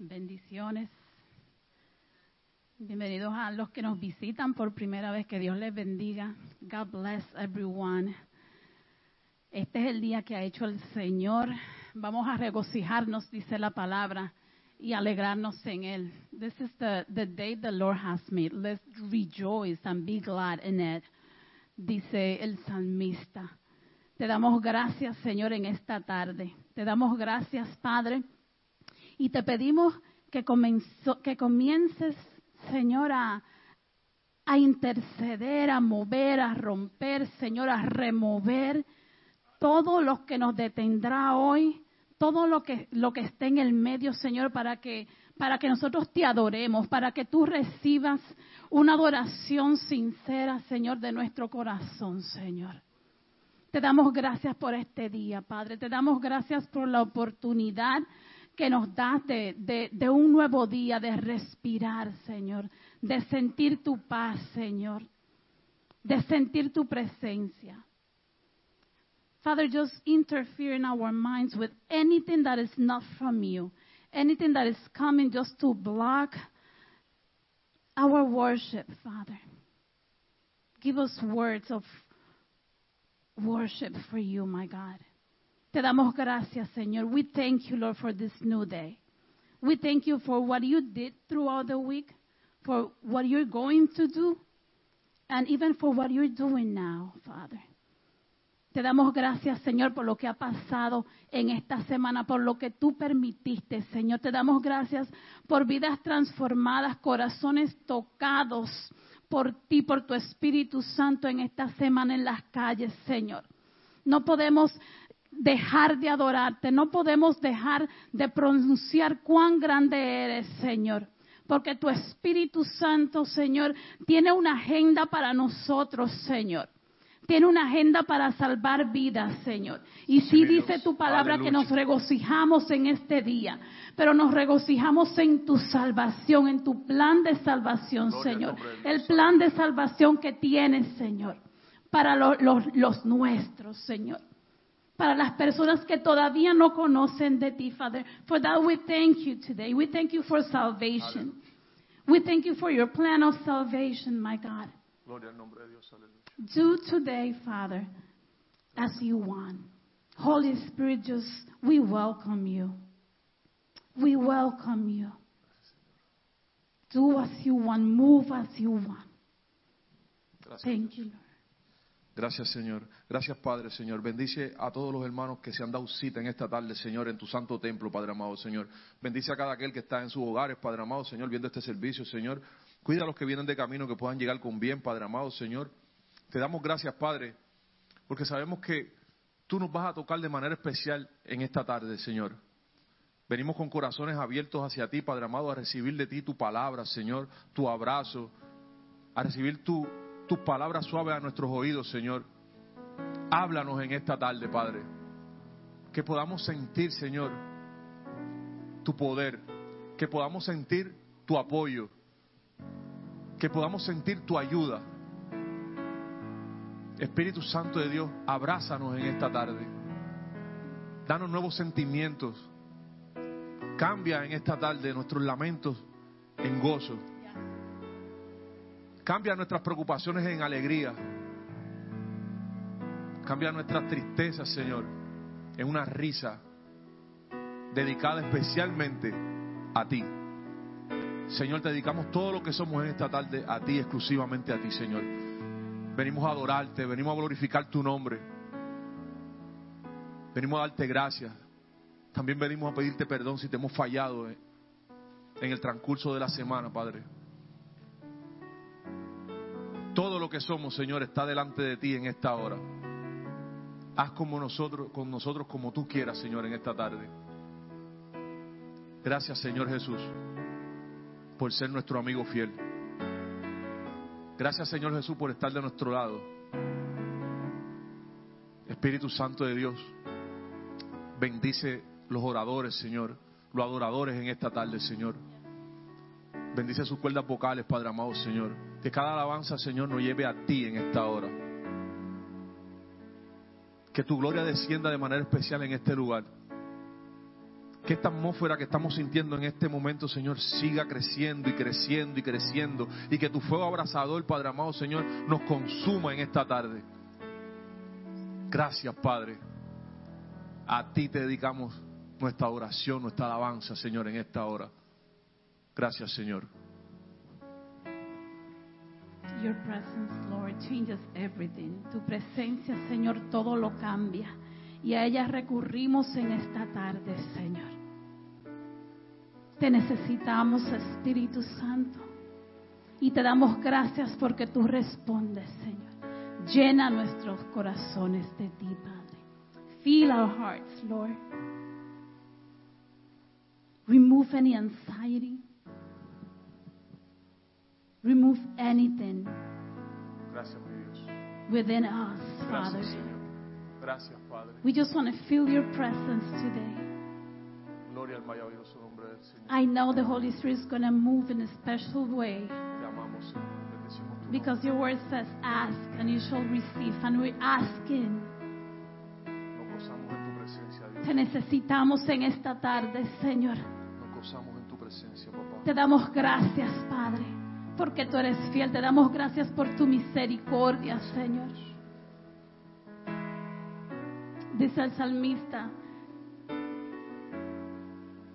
Bendiciones. Bienvenidos a los que nos visitan por primera vez. Que Dios les bendiga. God bless everyone. Este es el día que ha hecho el Señor. Vamos a regocijarnos, dice la palabra, y alegrarnos en Él. This is the, the day the Lord has made. Let's rejoice and be glad in it, dice el salmista. Te damos gracias, Señor, en esta tarde. Te damos gracias, Padre. Y te pedimos que, que comiences, Señor, a, a interceder, a mover, a romper, Señor, a remover todo lo que nos detendrá hoy, todo lo que, lo que esté en el medio, Señor, para que, para que nosotros te adoremos, para que tú recibas una adoración sincera, Señor, de nuestro corazón, Señor. Te damos gracias por este día, Padre. Te damos gracias por la oportunidad que nos das de, de, un nuevo día, de respirar, Señor, de sentir tu paz, Señor, de sentir tu presencia. Father, just interfere in our minds with anything that is not from you, anything that is coming just to block our worship, Father. Give us words of worship for you, my God. Te damos gracias, Señor. We thank you, Lord, for this new day. We thank you for what you did throughout the week, for what you're going to do, and even for what you're doing now, Father. Te damos gracias, Señor, por lo que ha pasado en esta semana, por lo que tú permitiste, Señor. Te damos gracias por vidas transformadas, corazones tocados por ti, por tu Espíritu Santo en esta semana en las calles, Señor. No podemos dejar de adorarte, no podemos dejar de pronunciar cuán grande eres, Señor. Porque tu Espíritu Santo, Señor, tiene una agenda para nosotros, Señor tiene una agenda para salvar vidas, Señor. Y sí dice tu palabra que nos regocijamos en este día, pero nos regocijamos en tu salvación, en tu plan de salvación, Señor. El plan de salvación que tienes, Señor, para los, nuestros, Señor. Para las personas que todavía no conocen de ti, Father. For that we thank you today. We thank you for salvation. We thank you for your plan of salvation, my God. Gloria al nombre de Dios. Aleluya. Do today, Father, as you want. Holy Spirit, just we welcome you. We welcome you. Do as you want, move as you want. Gracias. Thank you, Lord. Gracias, Señor. Gracias, Padre, Señor. Bendice a todos los hermanos que se han dado cita en esta tarde, Señor, en tu santo templo, Padre amado, Señor. Bendice a cada aquel que está en sus hogares, Padre amado, Señor, viendo este servicio, Señor. Cuida a los que vienen de camino que puedan llegar con bien, Padre amado, Señor. Te damos gracias, Padre, porque sabemos que tú nos vas a tocar de manera especial en esta tarde, Señor. Venimos con corazones abiertos hacia ti, Padre amado, a recibir de ti tu palabra, Señor, tu abrazo, a recibir tu, tus palabras suaves a nuestros oídos, Señor. Háblanos en esta tarde, Padre. Que podamos sentir, Señor, tu poder. Que podamos sentir tu apoyo. Que podamos sentir tu ayuda. Espíritu Santo de Dios, abrázanos en esta tarde. Danos nuevos sentimientos. Cambia en esta tarde nuestros lamentos en gozo. Cambia nuestras preocupaciones en alegría. Cambia nuestras tristezas, Señor, en una risa dedicada especialmente a ti. Señor, te dedicamos todo lo que somos en esta tarde a ti, exclusivamente a ti, Señor. Venimos a adorarte, venimos a glorificar tu nombre. Venimos a darte gracias. También venimos a pedirte perdón si te hemos fallado eh, en el transcurso de la semana, Padre. Todo lo que somos, Señor, está delante de ti en esta hora. Haz como nosotros, con nosotros como tú quieras, Señor, en esta tarde. Gracias, Señor Jesús, por ser nuestro amigo fiel. Gracias Señor Jesús por estar de nuestro lado. Espíritu Santo de Dios, bendice los oradores, Señor, los adoradores en esta tarde, Señor. Bendice sus cuerdas vocales, Padre amado, Señor. Que cada alabanza, Señor, nos lleve a ti en esta hora. Que tu gloria descienda de manera especial en este lugar. que esta atmósfera que estamos sintiendo en este momento, Señor, siga creciendo y creciendo y creciendo. Y que tu fuego abrazador, Padre amado, Señor, nos consuma en esta tarde. Gracias, Padre. A ti te dedicamos nuestra oración, nuestra alabanza, Señor, en esta hora. Gracias, Señor. Your presence, Lord, changes everything. Tu presencia, Señor, todo lo cambia. Y a ella recurrimos en esta tarde, Señor. Te necesitamos, Espíritu Santo. Y te damos gracias porque tú respondes, Señor. Llena nuestros corazones de ti, Padre. Fill our hearts, Lord. Remove any anxiety. Remove anything Gracias, within us, Father. Gracias, Señor. Gracias, Padre. We just want to feel your presence today. Al del Señor. I know the Holy Spirit is going to move in a special way amamos, Señor. Bendecimos tu nombre. because your word says, Ask and you shall receive. And we're asking. Nos gozamos en tu presencia, Dios. Te necesitamos en esta tarde, Señor. Nos gozamos en tu presencia, papá. Te damos gracias, Padre, porque tú eres fiel. Te damos gracias por tu misericordia, Señor. Dice el salmista,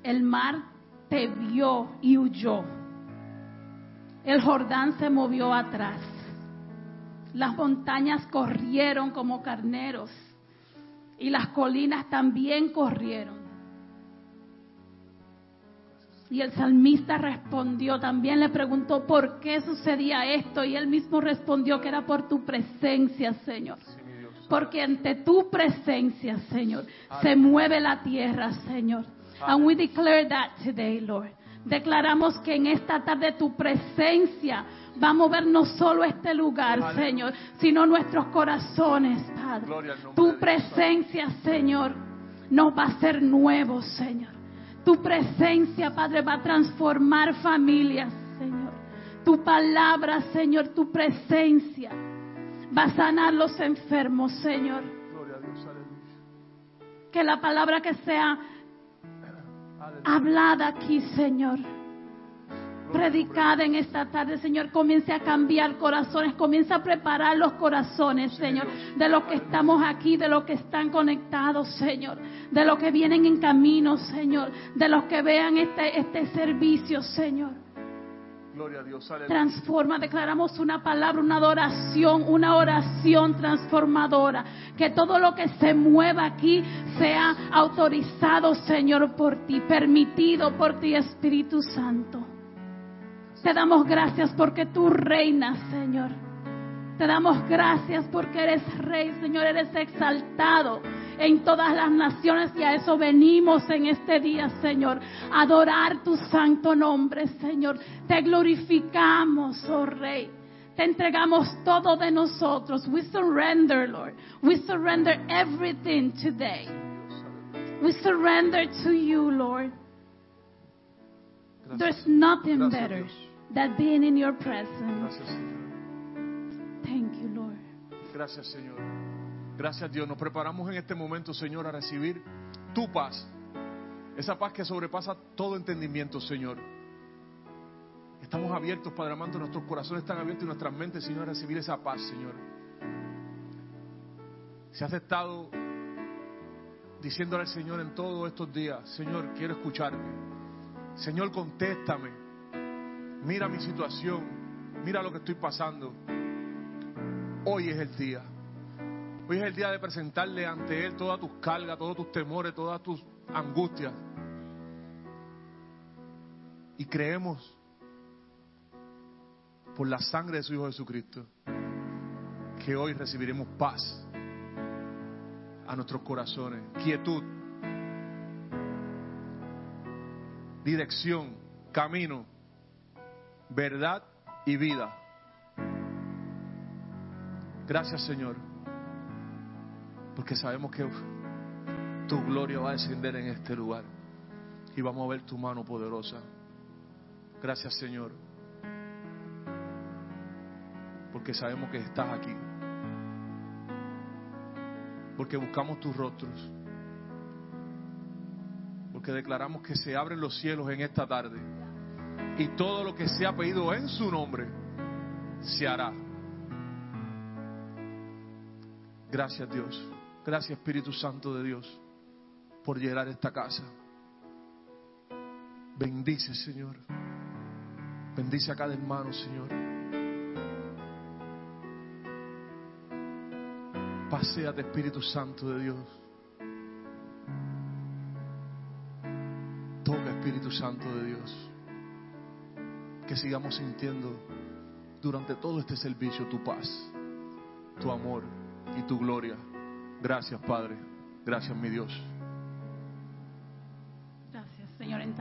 el mar te vio y huyó. El Jordán se movió atrás. Las montañas corrieron como carneros y las colinas también corrieron. Y el salmista respondió, también le preguntó por qué sucedía esto y él mismo respondió que era por tu presencia, Señor. Porque ante tu presencia, Señor, se mueve la tierra, Señor. And we declare that today, Lord. Declaramos que en esta tarde tu presencia va a mover no solo este lugar. Señor, sino nuestros corazones, Padre. Tu presencia, Señor, nos va a hacer nuevos, Señor. Tu presencia, Padre, va a transformar familias, Señor. Tu palabra, Señor, tu presencia va a sanar los enfermos, Señor. Gloria a Dios, aleluya. Que la palabra que sea hablada aquí, Señor, predicada en esta tarde, Señor, comience a cambiar corazones, comience a preparar los corazones, Señor, de los que estamos aquí, de los que están conectados, Señor, de los que vienen en camino, Señor, de los que vean este, este servicio, Señor. Gloria a Dios, aleluya. Transforma, declaramos una palabra, una adoración, una oración transformadora. Que todo lo que se mueva aquí sea autorizado, Señor, por ti, permitido por ti, Espíritu Santo. Te damos gracias porque tú reinas, Señor. Te damos gracias porque eres rey, Señor, eres exaltado en todas las naciones y a eso venimos en este día, Señor. Adorar tu santo nombre, Señor. Te glorificamos, oh Rey. Te entregamos todo de nosotros. We surrender, Lord. We surrender everything today. We surrender to you, Lord. There's nothing better Than being in your presence. Gracias, Señor. Thank you, Lord. Gracias, Señor. Gracias, Dios. Nos preparamos en este momento, Señor, a recibir tu paz. Esa paz que sobrepasa todo entendimiento, Señor. Estamos abiertos, Padre amado, nuestros corazones están abiertos y nuestras mentes, Señor, a recibir esa paz, Señor. Si has estado diciéndole al Señor en todos estos días, Señor, quiero escucharte. Señor, contéstame. Mira mi situación. Mira lo que estoy pasando. Hoy es el día. Hoy es el día de presentarle ante Él todas tus cargas, todos tus temores, todas tus angustias. Y creemos por la sangre de su Hijo Jesucristo que hoy recibiremos paz a nuestros corazones, quietud, dirección, camino, verdad y vida. Gracias Señor, porque sabemos que tu gloria va a descender en este lugar y vamos a ver tu mano poderosa. Gracias Señor, porque sabemos que estás aquí, porque buscamos tus rostros, porque declaramos que se abren los cielos en esta tarde y todo lo que se ha pedido en su nombre se hará. Gracias Dios, gracias Espíritu Santo de Dios por llegar a esta casa. Bendice Señor, bendice a cada hermano Señor. Paseate Espíritu Santo de Dios. Toca Espíritu Santo de Dios. Que sigamos sintiendo durante todo este servicio tu paz, tu amor y tu gloria. Gracias Padre. Gracias mi Dios.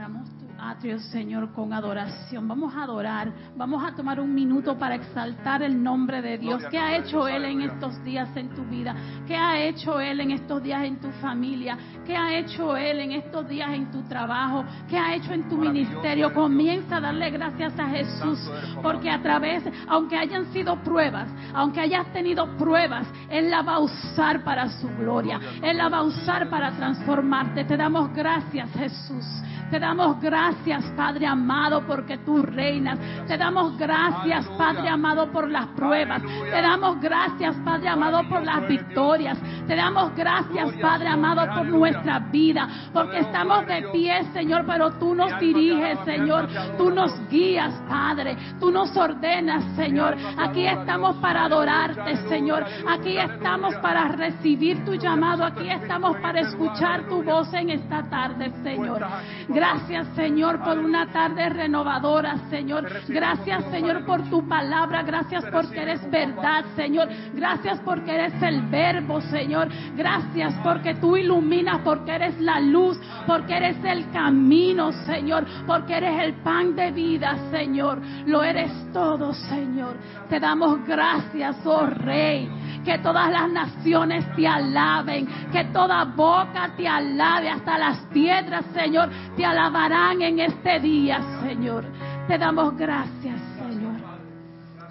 Entramos tu atrio Señor con adoración. Vamos a adorar. Vamos a tomar un minuto para exaltar el nombre de Dios. ¿Qué ha hecho Él en estos días en tu vida? ¿Qué ha hecho Él en estos días en tu familia? ¿Qué ha hecho Él en estos días en tu trabajo? ¿Qué ha hecho en tu ministerio? Comienza a darle gracias a Jesús. Porque a través, aunque hayan sido pruebas, aunque hayas tenido pruebas, Él la va a usar para su gloria. Él la va a usar para transformarte. Te damos gracias, Jesús. Te damos gracias, Padre amado, porque tú reinas. Te damos gracias. Padre amado, por las pruebas. Te damos gracias, Padre amado, por las victorias. Te damos gracias, Padre amado, por nuestra vida. Porque estamos de pie, Señor, pero tú nos diriges, Señor. Tú nos guías, Padre. Tú nos ordenas, Señor. Aquí estamos para adorarte, Señor. Aquí estamos para recibir tu llamado. Aquí estamos para escuchar tu voz en esta tarde, Señor. papá. Gracias, Señor, por una tarde renovadora, Señor. Gracias, Señor, por tu palabra. Gracias porque eres verdad. Señor. Gracias porque eres el verbo, Señor. Gracias porque tú iluminas, porque eres la luz, porque eres el camino, Señor, porque eres el pan de vida, Señor. Lo eres todo, Señor. Te damos gracias, oh Rey. Que todas las naciones te alaben, que toda boca te alabe, hasta las piedras, Señor, te en este día, Señor. Te damos gracias, Señor,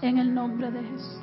en el nombre de Jesús.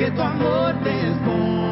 Que tu amor desborde.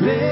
Señor,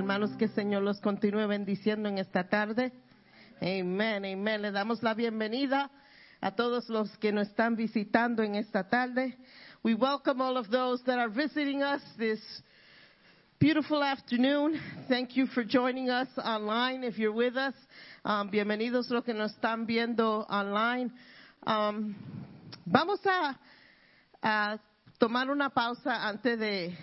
hermanos, que el Señor los continúe bendiciendo en esta tarde. Amén, amén. Le damos la bienvenida a todos los que nos están visitando en esta tarde. We welcome all of those that are visiting us this beautiful afternoon. Thank you for joining us online if you're with us. Um, bienvenidos los que nos están viendo online. Um, vamos a, a tomar una pausa antes de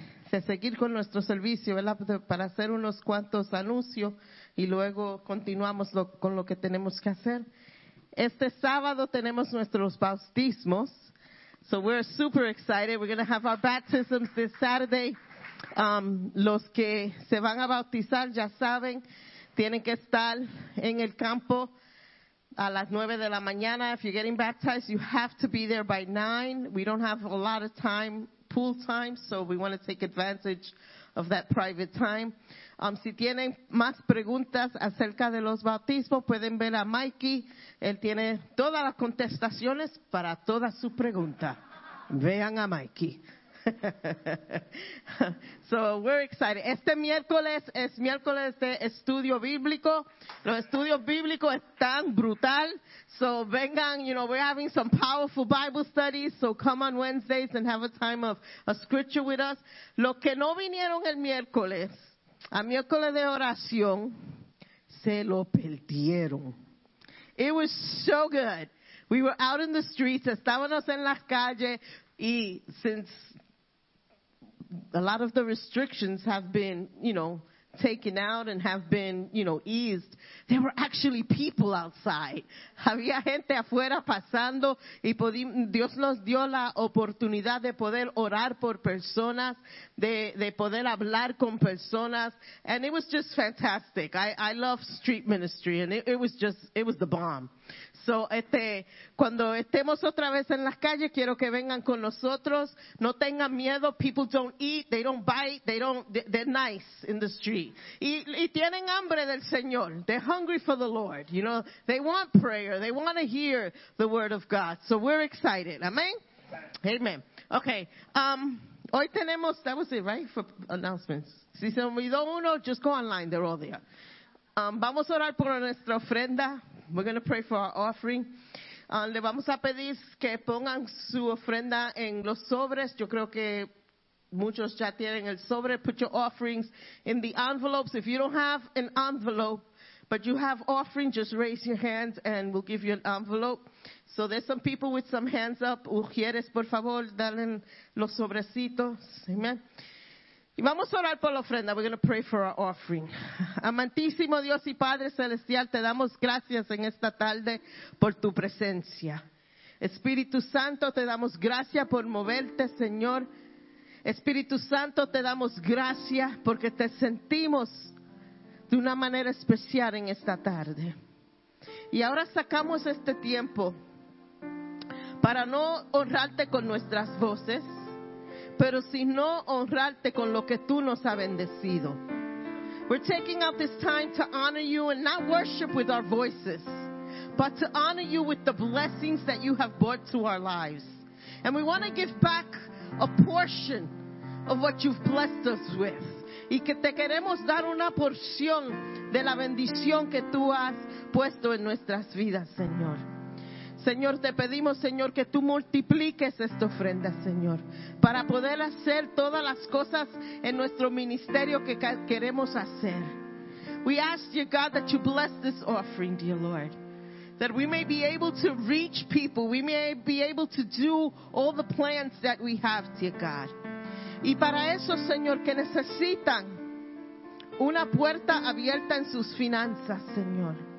seguir con nuestro servicio, ¿verdad? Para hacer unos cuantos anuncios y luego continuamos lo, con lo que tenemos que hacer. Este sábado tenemos nuestros bautismos. So we're super excited. We're going to have our baptisms this Saturday. Um, los que se van a bautizar ya saben, tienen que estar en el campo a las nueve de la mañana. If you're getting baptized, you have to be there by nine. We don't have a lot of time pool time, so we want to take advantage of that private time. Um, si tienen más preguntas acerca de los bautismos, pueden ver a Mikey. Él tiene todas las contestaciones para todas sus preguntas. Vean a Mikey. so we're excited. Este miércoles es miércoles de estudio bíblico. Los estudios bíblicos están brutal. So vengan, you know, we're having some powerful Bible studies. So come on Wednesdays and have a time of a scripture with us. Los que no vinieron el miércoles, a miércoles de oración, se lo perdieron. It was so good. We were out in the streets, estábamos en las calles, y since a lot of the restrictions have been, you know, taken out and have been, you know, eased. There were actually people outside. Había gente afuera pasando y Dios nos dio la oportunidad de poder orar por personas, de, de poder hablar con personas. And it was just fantastic. I, I love street ministry and it, it was just, it was the bomb. So, este, cuando estemos otra vez en las calles, quiero que vengan con nosotros. No tengan miedo. People don't eat, they don't bite, they don't, they're nice in the street. Y, tienen hambre del Señor. They're hungry for the Lord. You know, they want prayer. They want to hear the word of God. So we're excited. Amen. Amen. Okay. Um, hoy tenemos, that was it, right? For announcements. Si se olvidó uno, just go online. They're all there. Um, vamos a orar por nuestra ofrenda. We're going to pray for our offering. Uh, le vamos a pedir que pongan su ofrenda en los sobres. Yo creo que muchos ya tienen el sobre. Put your offerings in the envelopes. If you don't have an envelope, but you have offering, just raise your hands and we'll give you an envelope. So there's some people with some hands up. Ujieres, por favor, dalen los sobrecitos. Amen. Y vamos a orar por la ofrenda. We're going to pray for our offering. Amantísimo Dios y Padre Celestial, te damos gracias en esta tarde por tu presencia. Espíritu Santo, te damos gracias por moverte, Señor. Espíritu Santo, te damos gracias porque te sentimos de una manera especial en esta tarde. Y ahora sacamos este tiempo para no honrarte con nuestras voces, pero sino honrarte con lo que tú nos has bendecido. We're taking out this time to honor you and not worship with our voices, but to honor you with the blessings that you have brought to our lives. And we want to give back a portion of what you've blessed us with. Y que te queremos dar una porción de la bendición que tú has puesto en nuestras vidas, Señor. Señor, te pedimos, Señor, que tú multipliques esta ofrenda, Señor, para poder hacer todas las cosas en nuestro ministerio que queremos hacer. We ask, dear God, that you bless this offering, dear Lord. That we may be able to reach people. We may be able to do all the plans that we have, dear God. Y para eso, Señor, que necesitan una puerta abierta en sus finanzas, Señor.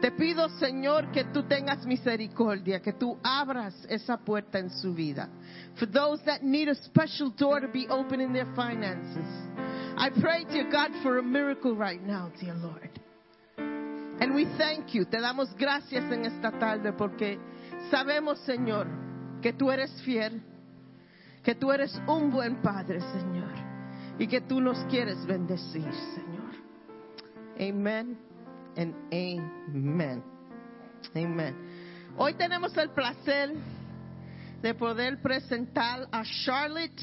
Te pido, Señor, que tú tengas misericordia, que tú abras esa puerta en su vida. For those that need a special door to be open in their finances. I pray, dear God, for a miracle right now, dear Lord. And we thank you. Te damos gracias en esta tarde porque sabemos, Señor, que tú eres fiel, que tú eres un buen Padre, Señor, y que tú nos quieres bendecir, Señor. Amen and amen. Amen. Hoy tenemos el placer de poder presentar a Charlotte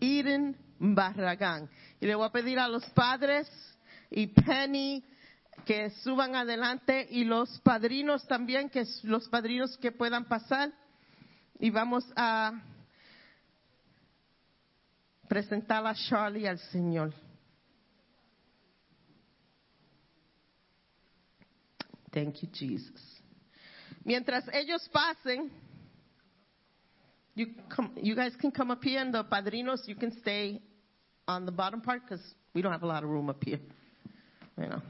Eden Barragán. Y le voy a pedir a los padres y Penny que suban adelante y los padrinos también, que los padrinos que puedan pasar. Y vamos a presentar a Charlie al Señor. Thank you, Jesus. Mientras ellos pasen, you, come, you guys can come up here, and the padrinos, you can stay on the bottom part because we don't have a lot of room up here. You know,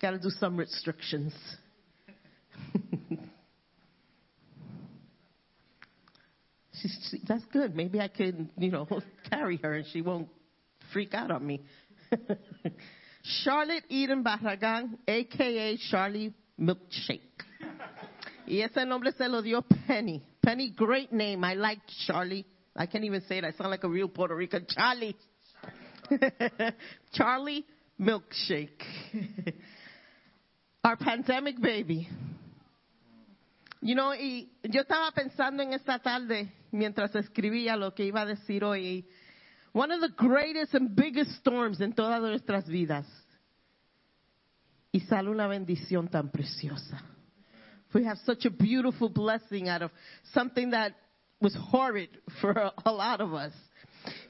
got to do some restrictions. She's, she, that's good. Maybe I can, you know, carry her and she won't freak out on me. Charlotte Eden Barragan, aka Charlie Milkshake. y ese nombre se lo dio Penny. Penny, great name. I like Charlie. I can't even say it. I sound like a real Puerto Rican. Charlie. Charlie Milkshake. Our pandemic baby. You know, y yo estaba pensando en esta tarde mientras escribía lo que iba a decir hoy. One of the greatest and biggest storms en todas nuestras vidas. Y sale una bendición tan preciosa. We have such a beautiful blessing out of something that was horrid for a, lot of us.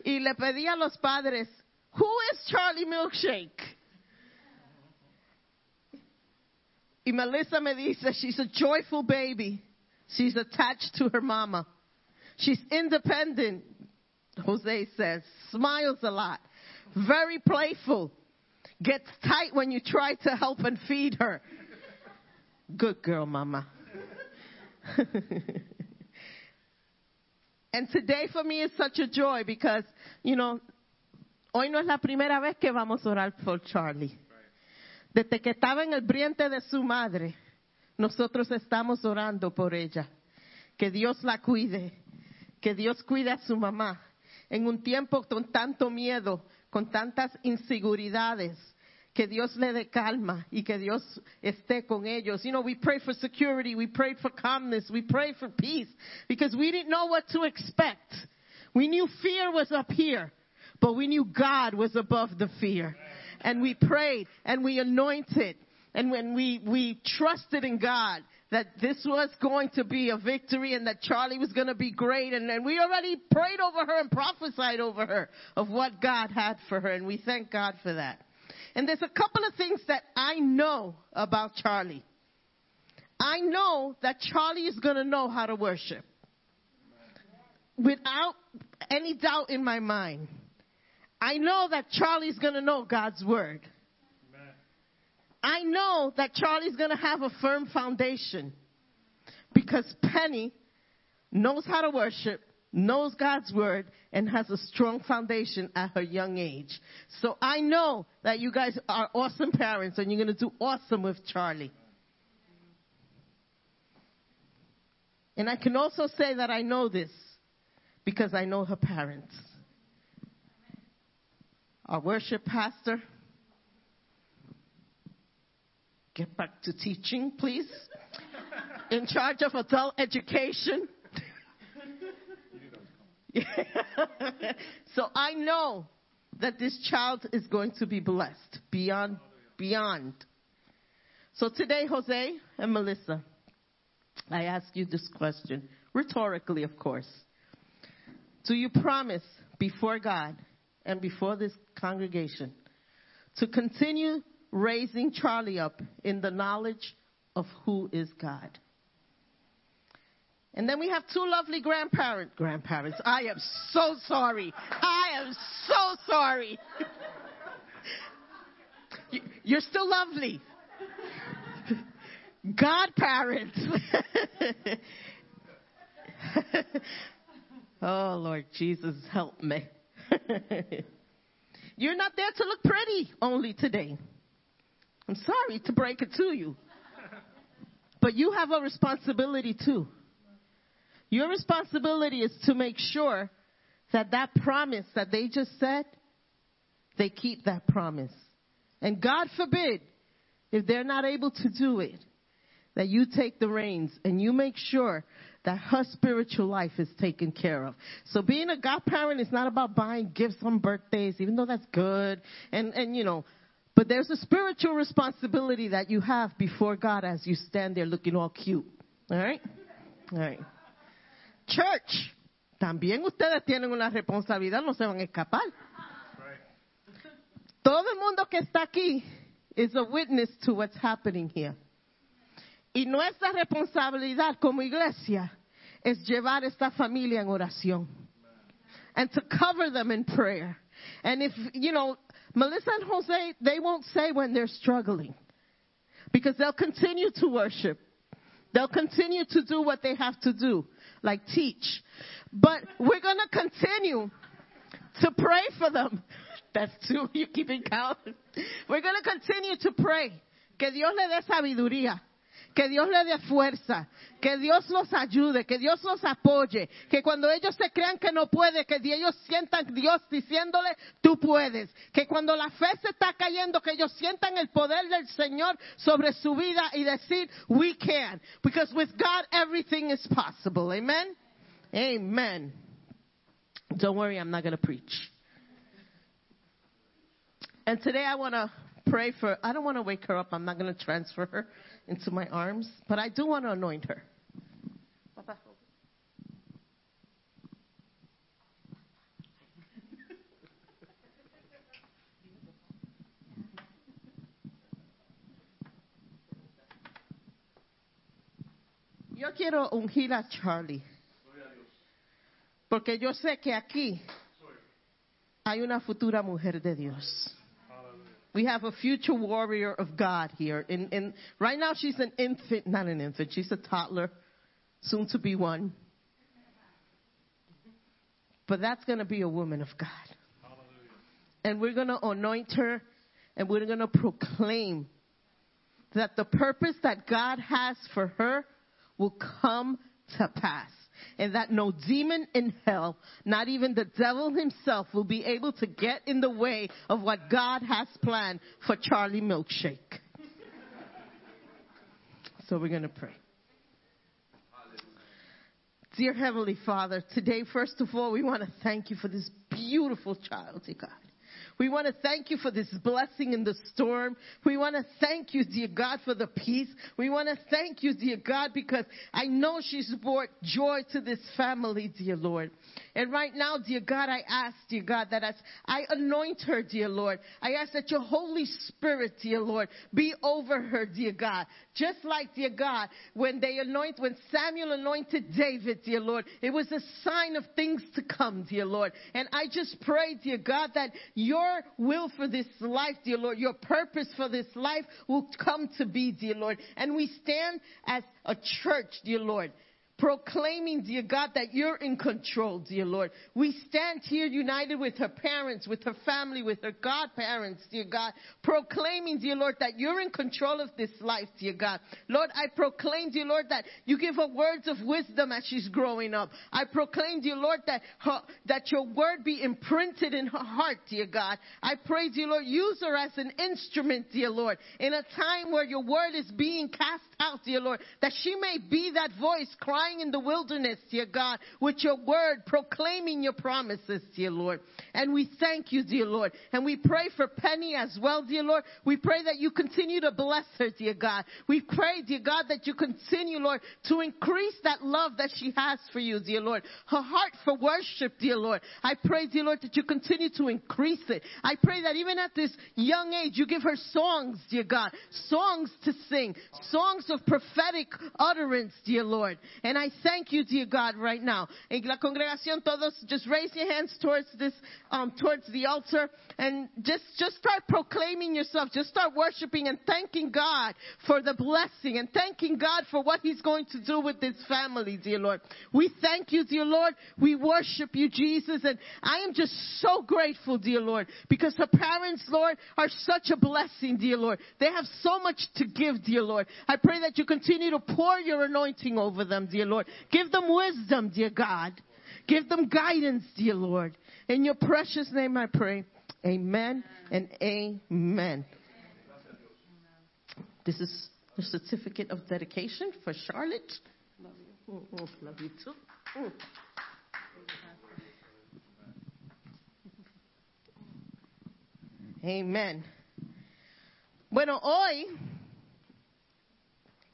Y le pedí a los padres, who is Charlie Milkshake? Y Melissa me dice, she's a joyful baby. She's attached to her mama. She's independent, Jose says, smiles a lot, very playful, gets tight when you try to help and feed her. Good girl, mama. and today for me is such a joy because, you know, hoy no es la primera vez que vamos a orar por Charlie. Desde que estaba en el vientre de su madre, nosotros estamos orando por ella. Que Dios la cuide, que Dios cuide a su mamá. En un tiempo con tanto miedo, con tantas inseguridades, que Dios le dé calma y que Dios esté con ellos. You know, we pray for security, we prayed for calmness, we prayed for peace because we didn't know what to expect. We knew fear was up here, but we knew God was above the fear. And we prayed and we anointed and when we, we trusted in God that this was going to be a victory and that Charlie was going to be great. And, and we already prayed over her and prophesied over her of what God had for her. And we thank God for that. And there's a couple of things that I know about Charlie. I know that Charlie is going to know how to worship without any doubt in my mind. I know that Charlie's going to know God's word. I know that Charlie's going to have a firm foundation because Penny knows how to worship, knows God's word, and has a strong foundation at her young age. So I know that you guys are awesome parents and you're going to do awesome with Charlie. And I can also say that I know this because I know her parents. Our worship pastor, get back to teaching, please. In charge of adult education. so I know that this child is going to be blessed beyond, beyond. So today, Jose and Melissa, I ask you this question, rhetorically, of course. Do you promise before God and before this congregation to continue raising Charlie up in the knowledge of who is God? And then we have two lovely grandparents. Grandparents, I am so sorry. I am so sorry. You're still lovely. Godparents. oh, Lord Jesus, help me. You're not there to look pretty only today. I'm sorry to break it to you. But you have a responsibility too. Your responsibility is to make sure that that promise that they just said, they keep that promise. And God forbid, if they're not able to do it, that you take the reins and you make sure that her spiritual life is taken care of. So being a godparent is not about buying gifts on birthdays, even though that's good. And, and you know, but there's a spiritual responsibility that you have before God as you stand there looking all cute. All right? All right. Church, también ustedes tienen una responsabilidad, no se van a escapar. Todo el mundo que está aquí is a witness to what's happening here. Y nuestra responsabilidad como iglesia es llevar esta familia en oración. And to cover them in prayer. And if, you know, Melissa and Jose, they won't say when they're struggling. Because they'll continue to worship. They'll continue to do what they have to do, like teach. But we're going to continue to pray for them. That's two. You keeping count? We're going to continue to pray. Que Dios le dé sabiduría. Que Dios le dé fuerza, que Dios los ayude, que Dios los apoye, que cuando ellos se crean que no puede, que ellos sientan Dios diciéndole, tú puedes, que cuando la fe se está cayendo, que ellos sientan el poder del Señor sobre su vida y decir, we can, because with God everything is possible. Amen. Amen. Don't worry, I'm not going to preach. And today I want to pray for, I don't want to wake her up. I'm not going to transfer her into my arms, but I do want to anoint her. Yo quiero ungir a Charlie. Porque yo sé que aquí hay una futura mujer de Dios. We have a future warrior of God here. And, in, right now, she's an infant, not an infant, she's a toddler, soon to be one. But that's going to be a woman of God. And we're going to anoint her and we're going to proclaim that the purpose that God has for her will come to pass and that no demon in hell, not even the devil himself, will be able to get in the way of what God has planned for Charlie Milkshake. so we're going to pray. Dear Heavenly Father, today, first of all, we want to thank you for this beautiful child, dear God. We want to thank you for this blessing in the storm. We want to thank you, dear God, for the peace. We want to thank you, dear God, because I know she's brought joy to this family, dear Lord. And right now, dear God, I ask, dear God, that as I anoint her, dear Lord, I ask that your Holy Spirit, dear Lord, be over her, dear God. Just like, dear God, when they anoint, when Samuel anointed David, dear Lord, it was a sign of things to come, dear Lord. And I just pray, dear God, that your will for this life, dear Lord, your purpose for this life will come to be, dear Lord. And we stand as a church, dear Lord proclaiming, dear God, that you're in control, dear Lord. We stand here united with her parents, with her family, with her godparents, dear God, proclaiming, dear Lord, that you're in control of this life, dear God. Lord, I proclaim, dear Lord, that you give her words of wisdom as she's growing up. I proclaim, dear Lord, that her, that your word be imprinted in her heart, dear God. I pray, dear Lord, use her as an instrument, dear Lord, in a time where your word is being cast out, dear Lord, that she may be that voice crying in the wilderness, dear God, with your word, proclaiming your promises, dear Lord. And we thank you, dear Lord. And we pray for Penny as well, dear Lord. We pray that you continue to bless her, dear God. We pray, dear God, that you continue, Lord, to increase that love that she has for you, dear Lord. Her heart for worship, dear Lord. I pray, dear Lord, that you continue to increase it. I pray that even at this young age, you give her songs, dear God, songs to sing, songs of prophetic utterance, dear Lord. And I thank you, dear God, right now. En la congregación, todos just raise your hands towards this, um, towards the altar and just, just start proclaiming yourself. Just start worshiping and thanking God for the blessing and thanking God for what He's going to do with this family, dear Lord. We thank you, dear Lord. We worship you, Jesus. And I am just so grateful, dear Lord, because her parents, Lord, are such a blessing, dear Lord. They have so much to give, dear Lord. I pray that you continue to pour your anointing over them, dear Lord. Give them wisdom, dear God. Give them guidance, dear Lord. In your precious name I pray. Amen and amen. This is the certificate of dedication for Charlotte. Love you too. Amen. Bueno, hoy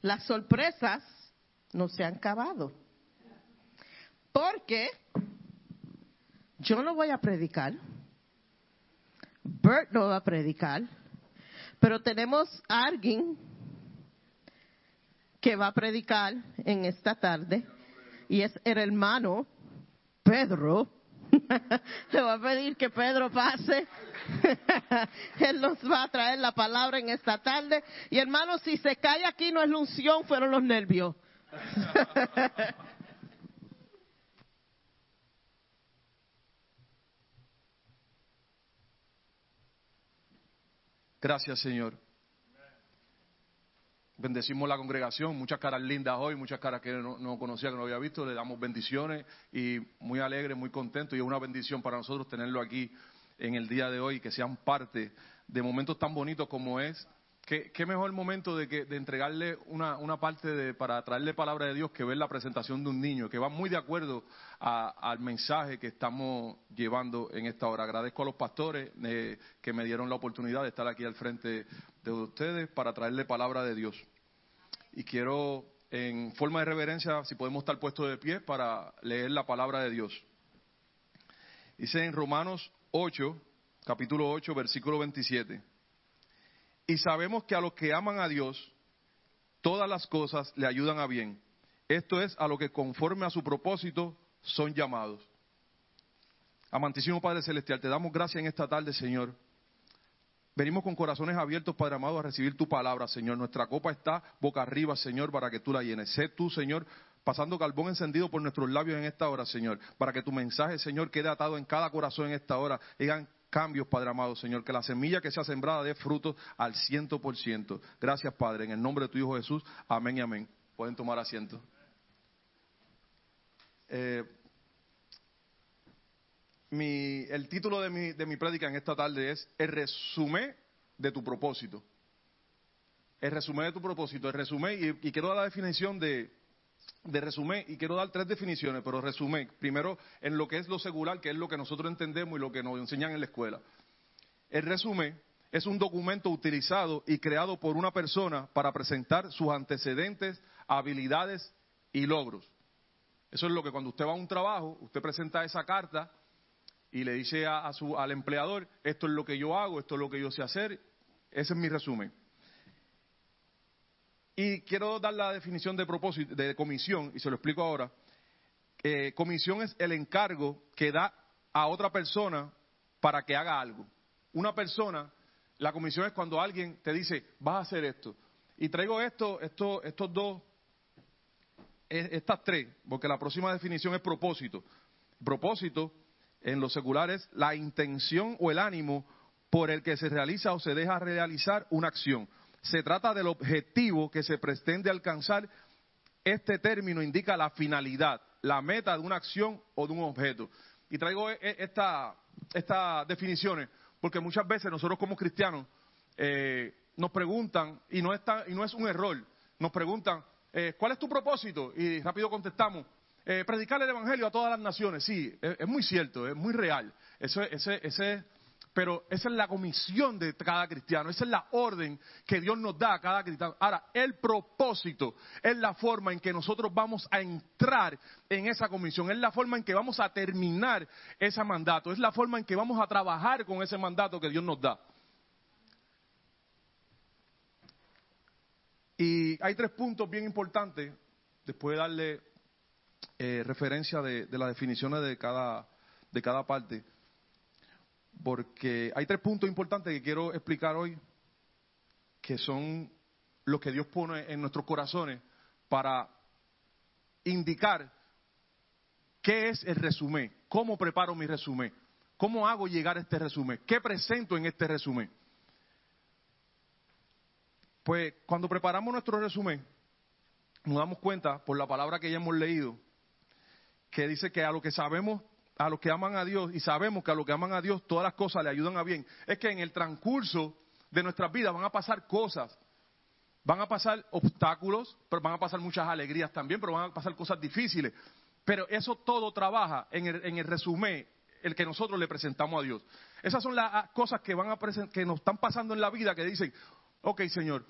las sorpresas no se han acabado. Porque yo no voy a predicar. Bert no va a predicar. Pero tenemos a alguien que va a predicar en esta tarde. Y es el hermano Pedro. Le voy a pedir que Pedro pase. Él nos va a traer la palabra en esta tarde. Y hermano, si se cae aquí no es la unción, fueron los nervios. Gracias, Señor. Bendecimos la congregación, muchas caras lindas hoy, muchas caras que no, no, conocía, que no había visto. Le damos bendiciones y muy alegre, muy contento. Y es una bendición para nosotros tenerlo aquí en el día de hoy, que sean parte de momentos tan bonitos como es. ¿Qué, mejor momento de, que, de entregarle una, una parte de, para traerle palabra de Dios que ver la presentación de un niño, que va muy de acuerdo a, al mensaje que estamos llevando en esta hora. Agradezco a los pastores eh, que me dieron la oportunidad de estar aquí al frente de ustedes para traerle palabra de Dios. Y quiero, en forma de reverencia, si podemos estar puestos de pie para leer la palabra de Dios. Dice en Romanos 8, capítulo 8, versículo 27. Y sabemos que a los que aman a Dios, todas las cosas le ayudan a bien. Esto es a lo que conforme a su propósito son llamados. Amantísimo Padre Celestial, te damos gracias en esta tarde, Señor. Venimos con corazones abiertos, Padre amado, a recibir tu palabra, Señor. Nuestra copa está boca arriba, Señor, para que tú la llenes. Sé tú, Señor, pasando carbón encendido por nuestros labios en esta hora, Señor, para que tu mensaje, Señor, quede atado en cada corazón en esta hora. Digan cambios, Padre amado, Señor, que la semilla que sea sembrada dé frutos al ciento por ciento. Gracias, Padre, en el nombre de tu Hijo Jesús. Amén y amén. Pueden tomar asiento. Eh, el título de mi, de mi prédica en esta tarde es El resumen de tu propósito. El resumen de tu propósito. El resumen, y quiero dar la definición de, de resumen, y quiero dar tres definiciones, pero resumen. Primero, en lo que es lo secular, que es lo que nosotros entendemos y lo que nos enseñan en la escuela. El resumen es un documento utilizado y creado por una persona para presentar sus antecedentes, habilidades y logros. Eso es lo que cuando usted va a un trabajo, usted presenta esa carta y le dice a, su, al empleador, esto es lo que yo hago, esto es lo que yo sé hacer, ese es mi resumen. Y quiero dar la definición de propósito, de comisión, y se lo explico ahora. Eh, comisión es el encargo que da a otra persona para que haga algo. Una persona, la comisión es cuando alguien te dice, vas a hacer esto. Y traigo esto, esto estos dos, estas tres, porque la próxima definición es propósito. Propósito en lo secular es la intención o el ánimo por el que se realiza o se deja realizar una acción. Se trata del objetivo que se pretende alcanzar. Este término indica la finalidad, la meta de una acción o de un objeto. Y traigo estas esta definiciones porque muchas veces nosotros como cristianos eh, nos preguntan, y no, y no es un error, nos preguntan, eh, ¿cuál es tu propósito? Y rápido contestamos, eh, predicar el Evangelio a todas las naciones. Sí, es, muy cierto, es muy real. Eso, ese, ese, pero esa es la comisión de cada cristiano, esa es la orden que Dios nos da a cada cristiano. Ahora, el propósito es la forma en que nosotros vamos a entrar en esa comisión, es la forma en que vamos a terminar ese mandato, es la forma en que vamos a trabajar con ese mandato que Dios nos da. Y hay tres puntos bien importantes, después de darle eh, referencia de, de, las definiciones de cada, de cada parte, porque hay tres puntos importantes que quiero explicar hoy, que son los que Dios pone en nuestros corazones para indicar qué es el resumen, cómo preparo mi resumen, cómo hago llegar a este resumen, qué presento en este resumen. Pues cuando preparamos nuestro resumen, nos damos cuenta por la palabra que ya hemos leído, que dice que a lo que sabemos, a los que aman a Dios, y sabemos que a los que aman a Dios todas las cosas le ayudan a bien, es que en el transcurso de nuestras vidas van a pasar cosas Van a pasar obstáculos, pero van a pasar muchas alegrías también, pero van a pasar cosas difíciles. Pero eso todo trabaja en el, en el resumen, el que nosotros le presentamos a Dios. Esas son las ah, cosas que, van a que nos están pasando en la vida que dicen, ok Señor,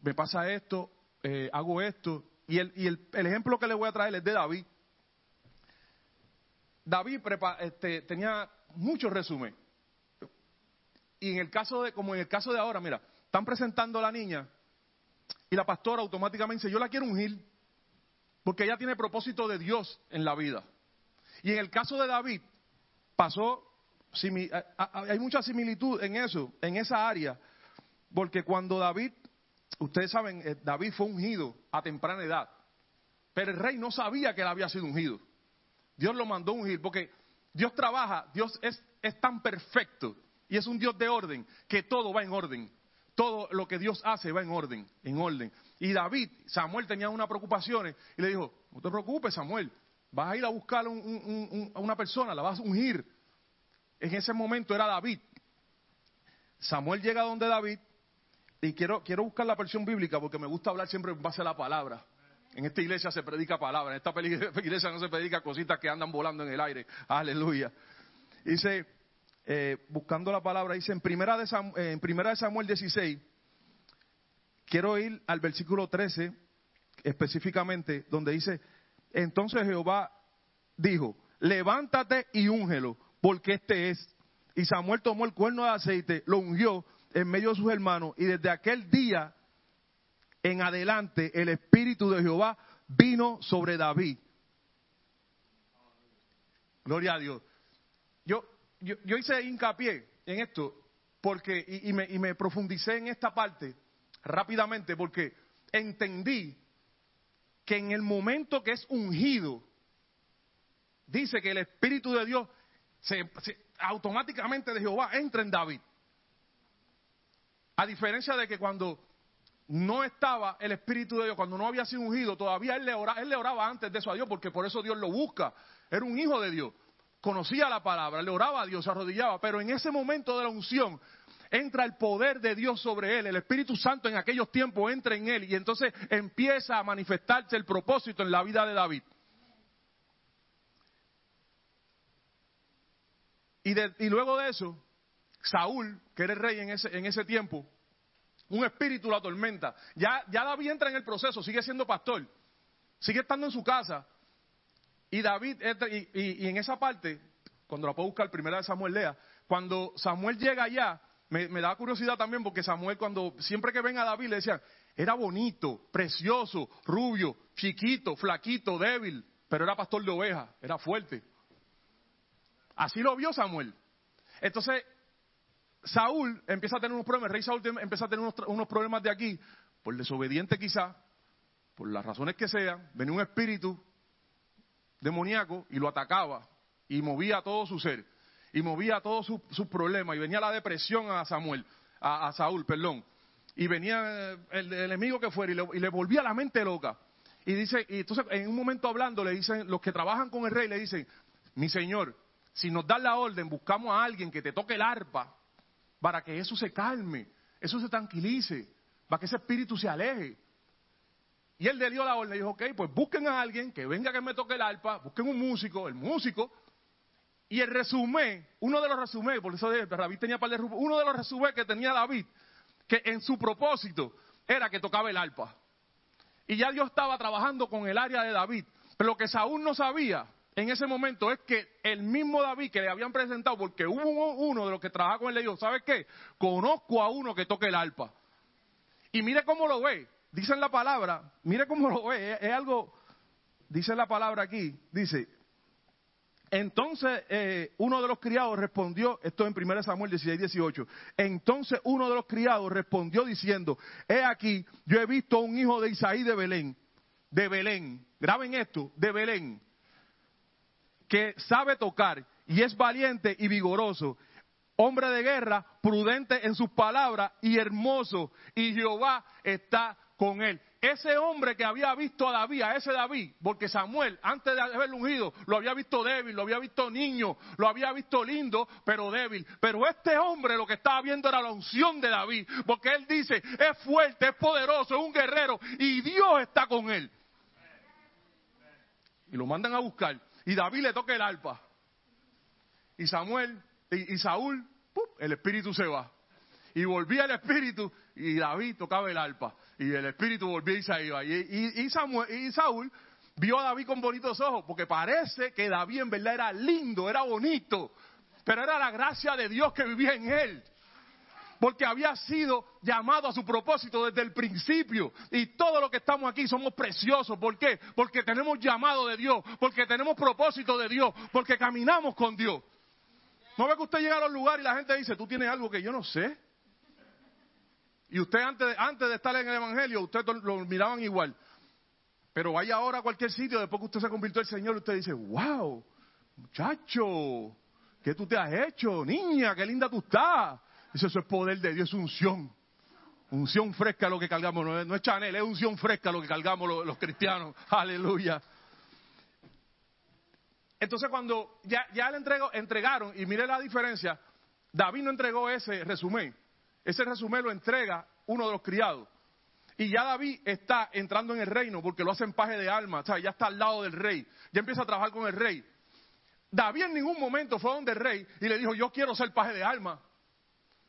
me pasa esto, eh, hago esto. Y, el, y el, el, ejemplo que le voy a traer es de David. David este, tenía muchos resumen. Y en el caso de, como en el caso de ahora, mira, están presentando a la niña y la pastora automáticamente dice, yo la quiero ungir, porque ella tiene propósito de Dios en la vida. Y en el caso de David, pasó, hay mucha similitud en eso, en esa área, porque cuando David, ustedes saben, eh, David fue ungido a temprana edad, pero el rey no sabía que él había sido ungido. Dios lo mandó ungir, porque Dios trabaja, Dios es, es tan perfecto y es un Dios de orden que todo va en orden todo lo que Dios hace va en orden, en orden. Y David, Samuel tenía unas preocupaciones y le dijo, no te preocupes Samuel, vas a ir a buscar a una persona, la vas a ungir. En ese momento era David. Samuel llega donde David y quiero, quiero buscar la versión bíblica porque me gusta hablar siempre en base a la palabra. En esta iglesia se predica palabra, en esta iglesia no se predica cositas que andan volando en el aire. Aleluya. Dice, eh, buscando la palabra, dice en primera, de Samuel, primera de Samuel 16, quiero ir al versículo 13 específicamente, donde dice, entonces Jehová dijo, levántate y úngelo, porque este es. Y Samuel tomó el cuerno de aceite, lo ungió en medio de sus hermanos, y desde aquel día en adelante el Espíritu de Jehová vino sobre David. Gloria a Dios. Yo, yo, hice hincapié en esto porque y, me, y me profundicé en esta parte rápidamente porque entendí que en el momento que es ungido, dice que el Espíritu de Dios se, automáticamente de Jehová entra en David. A diferencia de que cuando no estaba el Espíritu de Dios, cuando no había sido ungido, todavía él le, oraba, él le oraba antes de eso a Dios, porque por eso Dios lo busca. Era un hijo de Dios conocía la palabra, le oraba a Dios, se arrodillaba, pero en ese momento de la unción entra el poder de Dios sobre él, el Espíritu Santo en aquellos tiempos entra en él y entonces empieza a manifestarse el propósito en la vida de David. Y, luego de eso, Saúl, que era el rey en ese, en ese tiempo, un espíritu lo atormenta. Ya, ya David entra en el proceso, sigue siendo pastor, sigue estando en su casa, y David, y, en esa parte, cuando la puedo buscar, primera de Samuel lea, cuando Samuel llega allá, me, da curiosidad también porque Samuel cuando, siempre que ven a David le decían, era bonito, precioso, rubio, chiquito, flaquito, débil, pero era pastor de ovejas, era fuerte. Así lo vio Samuel. Entonces, Saúl empieza a tener unos problemas, el rey Saúl empieza a tener unos, unos problemas de aquí, por desobediente quizá, por las razones que sean, venía un espíritu demoníaco y lo atacaba y movía todo su ser y movía todos sus problemas y venía la depresión a Samuel, a, Saúl, perdón, y venía el, enemigo que fuera y le, volvía la mente loca. Y dice, y entonces en un momento hablando le dicen, los que trabajan con el rey le dicen, mi señor, si nos dan la orden, buscamos a alguien que te toque el arpa para que eso se calme, eso se tranquilice, para que ese espíritu se aleje. Y él le dio la orden, le dijo, ok, pues busquen a alguien que venga que me toque el arpa, busquen un músico, el músico. Y el resumen, uno de los resumés, por eso David tenía par de uno de los resumés que tenía David, que en su propósito era que tocaba el arpa. Y ya Dios estaba trabajando con el área de David. Pero lo que Saúl no sabía en ese momento es que el mismo David que le habían presentado, porque hubo uno de los que trabajaba con él, le dijo, ¿sabes qué? Conozco a uno que toque el arpa. Y mire cómo lo ve. Dicen la palabra, mire cómo lo ve, es, algo, dice la palabra aquí, dice, entonces eh, uno de los criados respondió, esto en 1 Samuel 16, 18, entonces uno de los criados respondió diciendo, he aquí, yo he visto a un hijo de Isaí de Belén, de Belén, graben esto, de Belén, que sabe tocar y es valiente y vigoroso, hombre de guerra, prudente en sus palabras y hermoso, y Jehová está con él. ese hombre que había visto a David, a ese David, porque Samuel, antes de haberlo ungido, lo había visto débil, lo había visto niño, lo había visto lindo, pero débil. Pero este hombre lo que estaba viendo era la unción de David, porque él dice, es fuerte, es poderoso, es un guerrero, y Dios está con él. Y lo mandan a buscar, y David le toca el arpa. Y Samuel, y, Saúl, el espíritu se va. Y volvía el espíritu, y David tocaba el arpa y el espíritu volvió y se iba. Y, y Saúl vio a David con bonitos ojos, porque parece que David en verdad era lindo, era bonito, pero era la gracia de Dios que vivía en él. Porque había sido llamado a su propósito desde el principio. Y todo lo que estamos aquí somos preciosos. ¿Por qué? Porque tenemos llamado de Dios. Porque tenemos propósito de Dios. Porque caminamos con Dios. ¿No ve que usted llega a los lugares y la gente dice, tú tienes algo que yo no sé? Y usted antes de, antes de estar en el Evangelio, usted lo, miraban igual. Pero vaya ahora a cualquier sitio, después que usted se convirtió al Señor, usted dice, wow, muchacho, ¿qué tú te has hecho? Niña, qué linda tú estás. Dice, eso es poder de Dios, es unción. Unción fresca lo que cargamos, no es, Chanel, es unción fresca lo que cargamos los, cristianos. Aleluya. Entonces cuando ya, ya le entregaron, y mire la diferencia, David no entregó ese resumen. Ese resumen lo entrega uno de los criados. Y ya David está entrando en el reino porque lo hace en paje de alma, o sea, ya está al lado del rey, ya empieza a trabajar con el rey. David en ningún momento fue donde el rey y le dijo, yo quiero ser paje de alma.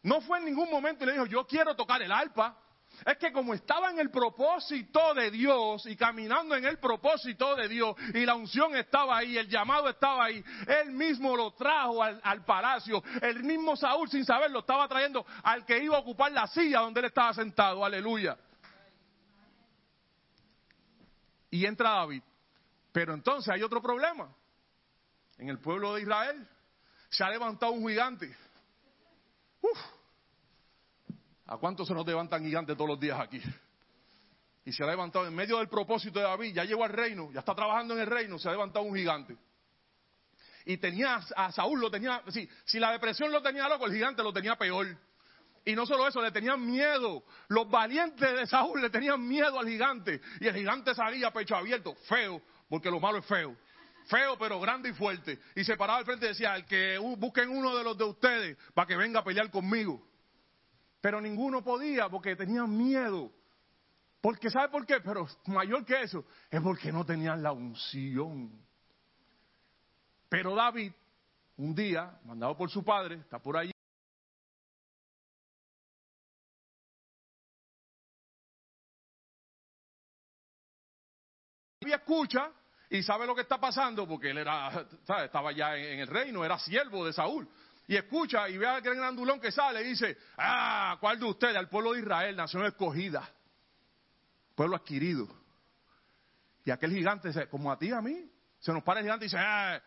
No fue en ningún momento y le dijo, yo quiero tocar el arpa. Es que como estaba en el propósito de Dios y caminando en el propósito de Dios y la unción estaba ahí, el llamado estaba ahí, él mismo lo trajo al, palacio, el mismo Saúl sin saberlo estaba trayendo al que iba a ocupar la silla donde él estaba sentado, aleluya. Y entra David. Pero entonces hay otro problema. En el pueblo de Israel se ha levantado un gigante. Uf, ¿A cuántos se nos levantan gigantes todos los días aquí? Y se ha levantado en medio del propósito de David, ya llegó al reino, ya está trabajando en el reino, se ha levantado un gigante. Y tenía a Saúl, lo tenía, si, si la depresión lo tenía loco, el gigante lo tenía peor. Y no solo eso, le tenían miedo. Los valientes de Saúl le tenían miedo al gigante. Y el gigante salía pecho abierto, feo, porque lo malo es feo. Feo, pero grande y fuerte. Y se paraba al frente y decía, el que busquen uno de los de ustedes para que venga a pelear conmigo. Pero ninguno podía porque tenían miedo. Porque, ¿sabe por qué? Pero mayor que eso, es porque no tenían la unción. Pero David, un día, mandado por su padre, está por allí. Y escucha y sabe lo que está pasando porque él era, estaba ya en el reino, era siervo de Saúl y escucha y ve al gran grandulón que sale y dice, ah, ¿cuál de ustedes? Al pueblo de Israel, nación escogida, pueblo adquirido. Y aquel gigante, como a ti, a mí, se nos para el gigante y dice, ah,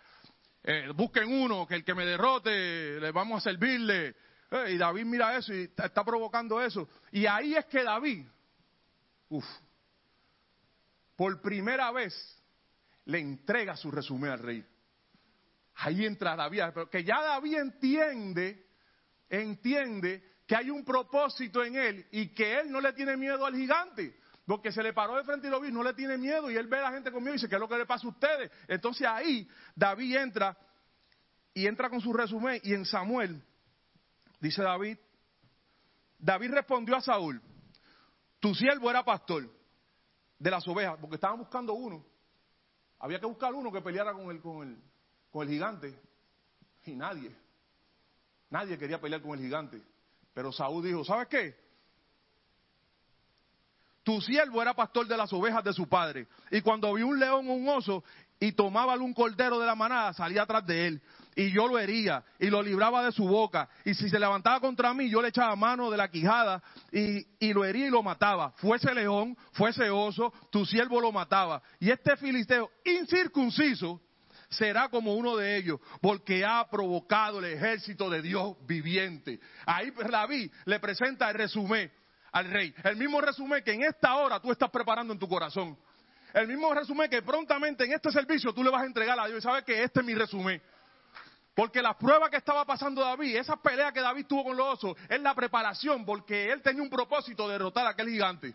eh, busquen uno, que el que me derrote, le vamos a servirle. Eh, y David mira eso y está, provocando eso. Y ahí es que David, uff, por primera vez le entrega su resumen al rey. Ahí entra David, pero que ya David entiende, entiende que hay un propósito en él y que él no le tiene miedo al gigante. Porque se le paró de frente y lo vi, no le tiene miedo y él ve a la gente conmigo y dice, ¿qué es lo que le pasa a ustedes? Entonces ahí David entra y entra con su resumen y en Samuel, dice David, David respondió a Saúl, tu siervo era pastor de las ovejas, porque estaban buscando uno. Había que buscar uno que peleara con él, con él con el gigante. Y nadie, nadie quería pelear con el gigante. Pero Saúl dijo, ¿sabes qué? Tu siervo era pastor de las ovejas de su padre. Y cuando vio un león o un oso y tomaba un cordero de la manada, salía atrás de él. Y yo lo hería y lo libraba de su boca. Y si se levantaba contra mí, yo le echaba mano de la quijada y, lo hería y lo mataba. Fuese león, fuese oso, tu siervo lo mataba. Y este filisteo incircunciso será como uno de ellos, porque ha provocado el ejército de Dios viviente. Ahí David le presenta el resumen al rey. El mismo resumen que en esta hora tú estás preparando en tu corazón. El mismo resumen que prontamente en este servicio tú le vas a entregar a Dios. Y sabes que este es mi resumen. Porque la prueba que estaba pasando David, esa pelea que David tuvo con los osos, es la preparación, porque él tenía un propósito de derrotar a aquel gigante.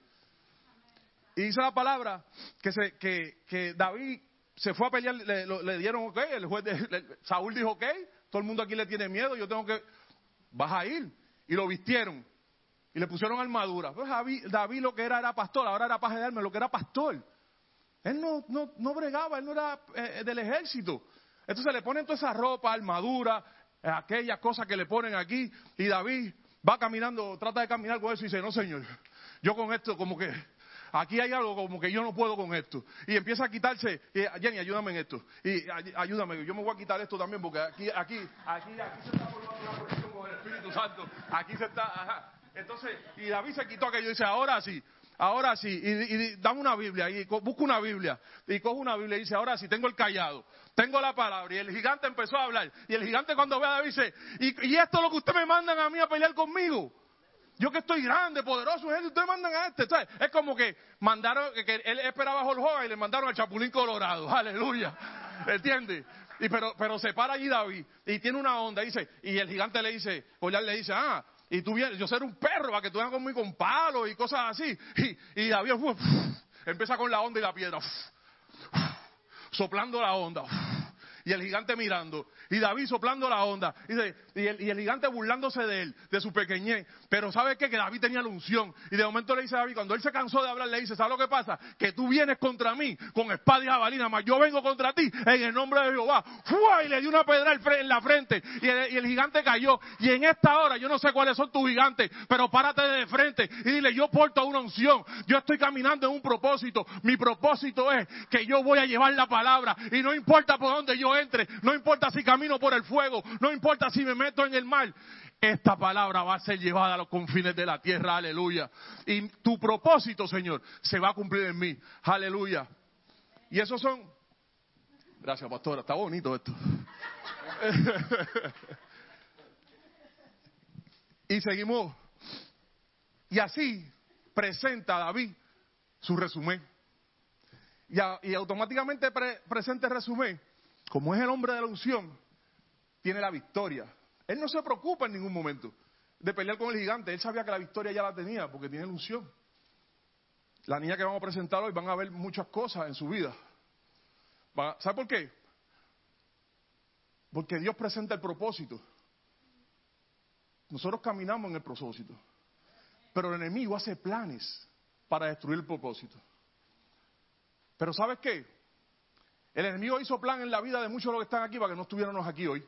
Y dice la palabra que, se, que, David se fue a pelear, le, dieron ok, el juez de, Saúl dijo ok, todo el mundo aquí le tiene miedo, yo tengo que, vas a ir. Y lo vistieron y le pusieron armadura. Pues David, lo que era era pastor, ahora era paje de armas, lo que era pastor. Él no, no, no bregaba, él no era eh, del ejército. Entonces le ponen toda esa ropa, armadura, aquellas cosas que le ponen aquí. Y David va caminando, trata de caminar con eso y dice, no señor, yo con esto como que aquí hay algo como que yo no puedo con esto. Y empieza a quitarse, y, Jenny, ayúdame en esto. Y ayúdame, yo me voy a quitar esto también porque aquí, aquí, aquí, aquí se está formando una conexión con el Espíritu Santo. Aquí se está, ajá. Entonces, y David se quitó aquello y dice, ahora sí, ahora sí, y, dame una Biblia, y busca una Biblia, y coge una Biblia y dice, ahora sí, tengo el callado, tengo la palabra. Y el gigante empezó a hablar. Y el gigante cuando ve a David dice, y, esto es lo que ustedes me mandan a mí a pelear conmigo. Yo que estoy grande, poderoso, gente, ustedes mandan a este. es como que mandaron, que, él esperaba a Jorge y le mandaron al Chapulín Colorado. Aleluya. ¿Entiendes? Y pero, pero se para allí David y tiene una onda, dice, y el gigante le dice, Goliat le dice, ah, y tú vienes, yo ser un perro para que tú vengas conmigo con palos y cosas así. Y, y David empieza con la onda y la piedra, soplando la onda y el gigante mirando, y David soplando la onda, y, el, gigante burlándose de él, de su pequeñez. Pero ¿sabe qué? Que David tenía la unción. Y de momento le dice a David, cuando él se cansó de hablar, le dice, ¿sabes lo que pasa? Que tú vienes contra mí con espada y jabalina, mas yo vengo contra ti en el nombre de Jehová. ¡Fua! Y le dio una pedra en la frente, y el, y el gigante cayó. Y en esta hora, yo no sé cuáles son tus gigantes, pero párate de frente y dile, yo porto una unción, yo estoy caminando en un propósito. Mi propósito es que yo voy a llevar la palabra, y no importa por dónde yo entre, no importa si camino por el fuego, no importa si me meto en el mar, esta palabra va a ser llevada a los confines de la tierra, aleluya. Y tu propósito, Señor, se va a cumplir en mí, aleluya. Y esos son, gracias pastora, está bonito esto. y seguimos. Y así presenta David su resumen. Y, automáticamente presenta el resumen como es el hombre de la unción, tiene la victoria. Él no se preocupa en ningún momento de pelear con el gigante. Él sabía que la victoria ya la tenía porque tiene la unción. La niña que vamos a presentar hoy van a ver muchas cosas en su vida. ¿Sabe por qué? Porque Dios presenta el propósito. Nosotros caminamos en el propósito. Pero el enemigo hace planes para destruir el propósito. Pero ¿sabes qué? El enemigo hizo plan en la vida de muchos de los que están aquí para que no estuviéramos aquí hoy.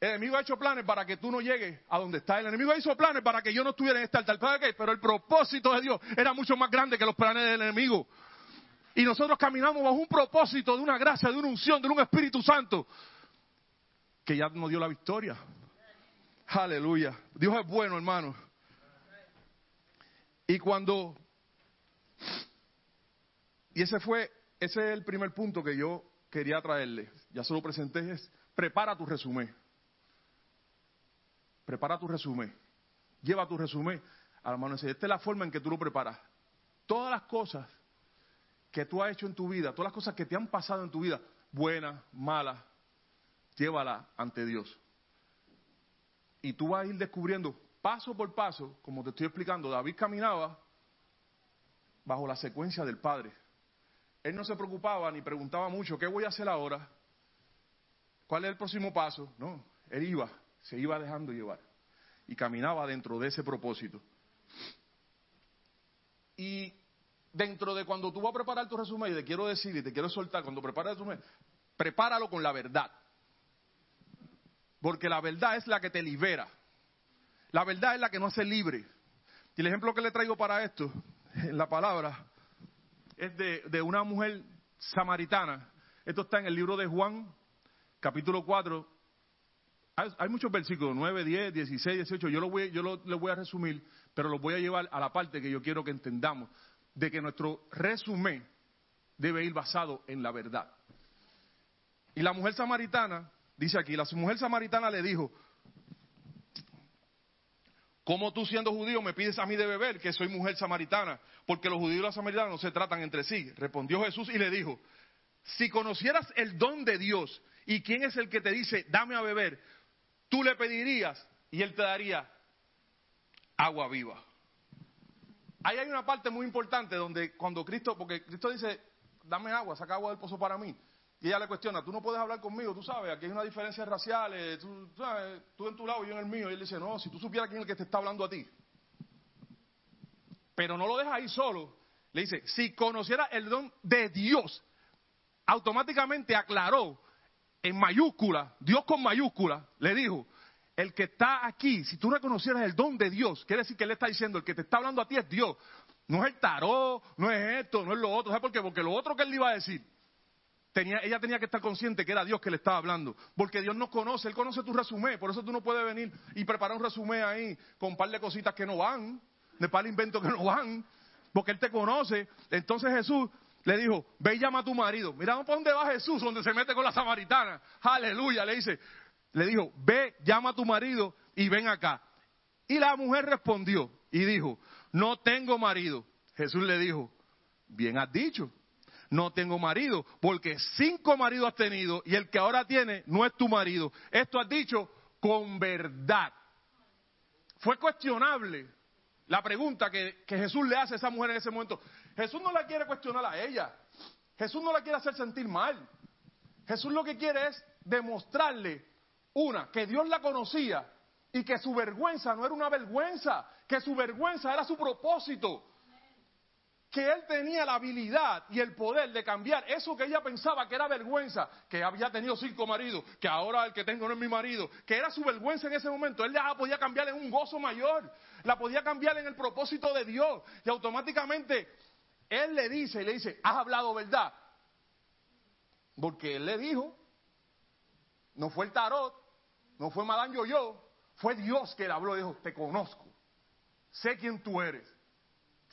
El enemigo ha hecho planes para que tú no llegues a donde está. El enemigo hizo planes para que yo no estuviera en este altar. Pero el propósito de Dios era mucho más grande que los planes del enemigo. Y nosotros caminamos bajo un propósito de una gracia, de una unción, de un Espíritu Santo que ya nos dio la victoria. Aleluya. Dios es bueno, hermano. Y cuando... Y ese fue ese es el primer punto que yo quería traerle. Ya se lo presenté, es prepara tu resumen. Prepara tu resumen. Lleva tu resumen a la mano. Esta es la forma en que tú lo preparas. Todas las cosas que tú has hecho en tu vida, todas las cosas que te han pasado en tu vida, buenas, malas, llévala ante Dios. Y tú vas a ir descubriendo paso por paso, como te estoy explicando, David caminaba bajo la secuencia del Padre. Él no se preocupaba ni preguntaba mucho, ¿qué voy a hacer ahora? ¿Cuál es el próximo paso? No, él iba, se iba dejando llevar y caminaba dentro de ese propósito. Y dentro de cuando tú vas a preparar tu resumen, y te quiero decir y te quiero soltar, cuando preparas el resumen, prepáralo con la verdad. Porque la verdad es la que te libera. La verdad es la que no hace libre. Y el ejemplo que le traigo para esto, en la palabra, es de, una mujer samaritana. Esto está en el libro de Juan, capítulo 4. Hay, muchos versículos, 9, 10, 16, 18. Yo, lo voy, yo voy a resumir, pero los voy a llevar a la parte que yo quiero que entendamos, de que nuestro resumen debe ir basado en la verdad. Y la mujer samaritana, dice aquí, la mujer samaritana le dijo, ¿Cómo tú siendo judío me pides a mí de beber, que soy mujer samaritana? Porque los judíos y los samaritanos no se tratan entre sí. Respondió Jesús y le dijo, si conocieras el don de Dios y quién es el que te dice, dame a beber, tú le pedirías y él te daría agua viva. ahí hay una parte muy importante donde cuando Cristo, porque Cristo dice, dame agua, saca agua del pozo para mí. Y ella le cuestiona, tú no puedes hablar conmigo, tú sabes, aquí hay una diferencia racial, tú, sabes, tú en tu lado y yo en el mío. Y él dice, no, si tú supieras quién es el que te está hablando a ti. Pero no lo deja ahí solo. Le dice, si conociera el don de Dios, automáticamente aclaró en mayúscula, Dios con mayúscula, le dijo, el que está aquí, si tú reconocieras el don de Dios, quiere decir que él está diciendo, el que te está hablando a ti es Dios. No es el tarot, no es esto, no es lo otro. ¿Sabes por qué? Porque lo otro que él le iba a decir, ella tenía que estar consciente que era Dios que le estaba hablando. Porque Dios no conoce, Él conoce tu resumen. Por eso tú no puedes venir y preparar un resumen ahí con un par de cositas que no van, de par de inventos que no van. Porque Él te conoce. Entonces Jesús le dijo, ve y llama a tu marido. Mira por dónde va Jesús, donde se mete con la samaritana. Aleluya, le dice, le dijo, ve, llama a tu marido y ven acá. Y la mujer respondió y dijo, no tengo marido. Jesús le dijo, bien has dicho, no tengo marido, porque cinco maridos has tenido y el que ahora tiene no es tu marido. Esto has dicho con verdad. Fue cuestionable la pregunta que, Jesús le hace a esa mujer en ese momento. Jesús no la quiere cuestionar a ella. Jesús no la quiere hacer sentir mal. Jesús lo que quiere es demostrarle, una, que Dios la conocía y que su vergüenza no era una vergüenza, que su vergüenza era su propósito. Que él tenía la habilidad y el poder de cambiar eso que ella pensaba que era vergüenza, que había tenido cinco maridos, que ahora el que tengo no es mi marido, que era su vergüenza en ese momento. Él la podía cambiar en un gozo mayor, la podía cambiar en el propósito de Dios. Y automáticamente él le dice y le dice, has hablado verdad. Porque él le dijo, no fue el tarot, no fue Madame Yo-Yo, fue Dios que le habló dijo, te conozco, sé quién tú eres,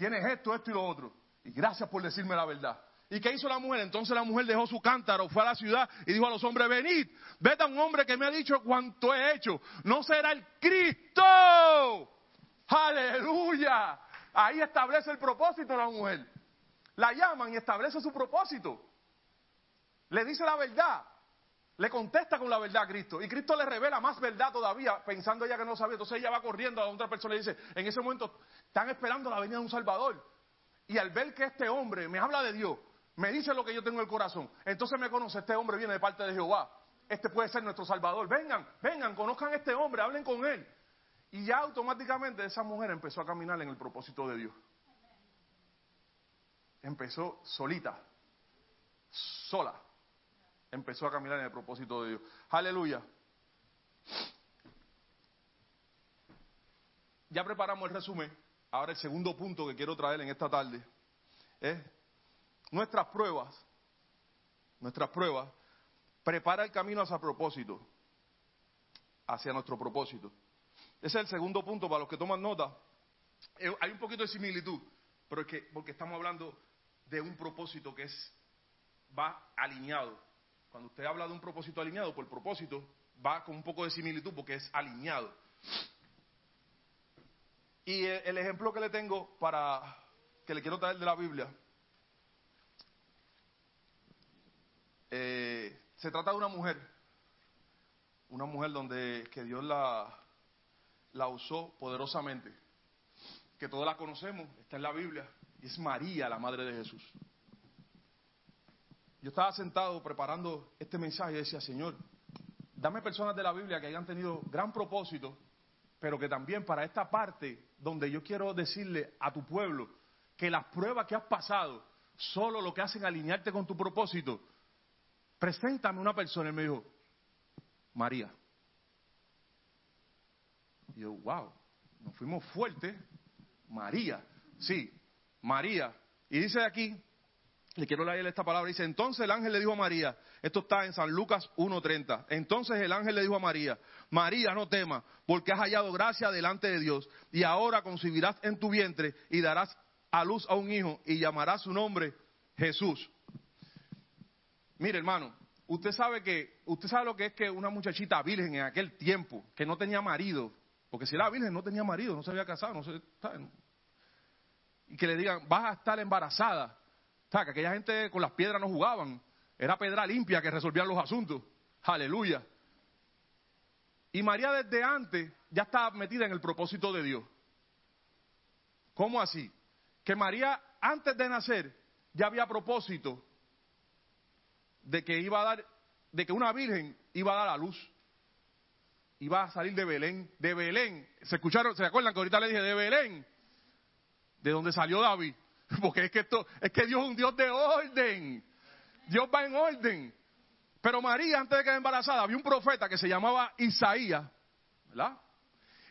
tienes esto, esto y lo otro, y gracias por decirme la verdad. ¿Y qué hizo la mujer? Entonces la mujer dejó su cántaro, fue a la ciudad y dijo a los hombres, venid, vete a un hombre que me ha dicho cuánto he hecho, no será el Cristo. Aleluya. Ahí establece el propósito la mujer. La llaman y establece su propósito. Le dice la verdad. Le contesta con la verdad a Cristo. Y Cristo le revela más verdad todavía, pensando ella que no sabía. Entonces ella va corriendo a otra persona y dice, en ese momento están esperando la venida de un Salvador. Y al ver que este hombre me habla de Dios, me dice lo que yo tengo en el corazón, entonces me conoce, este hombre viene de parte de Jehová. Este puede ser nuestro Salvador. Vengan, vengan, conozcan a este hombre, hablen con él. Y ya automáticamente esa mujer empezó a caminar en el propósito de Dios. Empezó solita, sola empezó a caminar en el propósito de Dios. Aleluya. Ya preparamos el resumen. Ahora el segundo punto que quiero traer en esta tarde es nuestras pruebas. Nuestras pruebas prepara el camino hacia propósito, hacia nuestro propósito. Ese es el segundo punto para los que toman nota. Eh, hay un poquito de similitud, pero es que porque estamos hablando de un propósito que es va alineado cuando usted habla de un propósito alineado, por propósito va con un poco de similitud porque es alineado. Y el ejemplo que le tengo para que le quiero traer de la Biblia eh, se trata de una mujer, una mujer donde que Dios la, la usó poderosamente, que todos la conocemos, está en la Biblia, y es María, la madre de Jesús. Yo estaba sentado preparando este mensaje y decía, Señor, dame personas de la Biblia que hayan tenido gran propósito, pero que también para esta parte donde yo quiero decirle a tu pueblo que las pruebas que has pasado solo lo que hacen alinearte con tu propósito, preséntame una persona. Y me dijo, María. Y yo, wow, nos fuimos fuertes. María, sí, María. Y dice aquí, le quiero leer esta palabra. Dice, entonces el ángel le dijo a María, esto está en San Lucas 1.30, entonces el ángel le dijo a María, María, no temas, porque has hallado gracia delante de Dios, y ahora concebirás en tu vientre y darás a luz a un hijo y llamarás su nombre Jesús. Mire, hermano, usted sabe que, usted sabe lo que es que una muchachita virgen en aquel tiempo, que no tenía marido, porque si era virgen no tenía marido, no se había casado, no se, y que le digan, vas a estar embarazada sea, que aquella gente con las piedras no jugaban. Era pedra limpia que resolvían los asuntos. Aleluya. Y María desde antes ya estaba metida en el propósito de Dios. ¿Cómo así? que María antes de nacer ya había propósito de que iba a dar, de que una virgen iba a dar a luz. Iba a salir de Belén, de Belén. ¿Se escucharon? ¿Se acuerdan que ahorita le dije de Belén? De donde salió David. Porque es que esto, es que Dios es un Dios de orden. Dios va en orden. Pero María, antes de quedar embarazada, había un profeta que se llamaba Isaías, ¿verdad?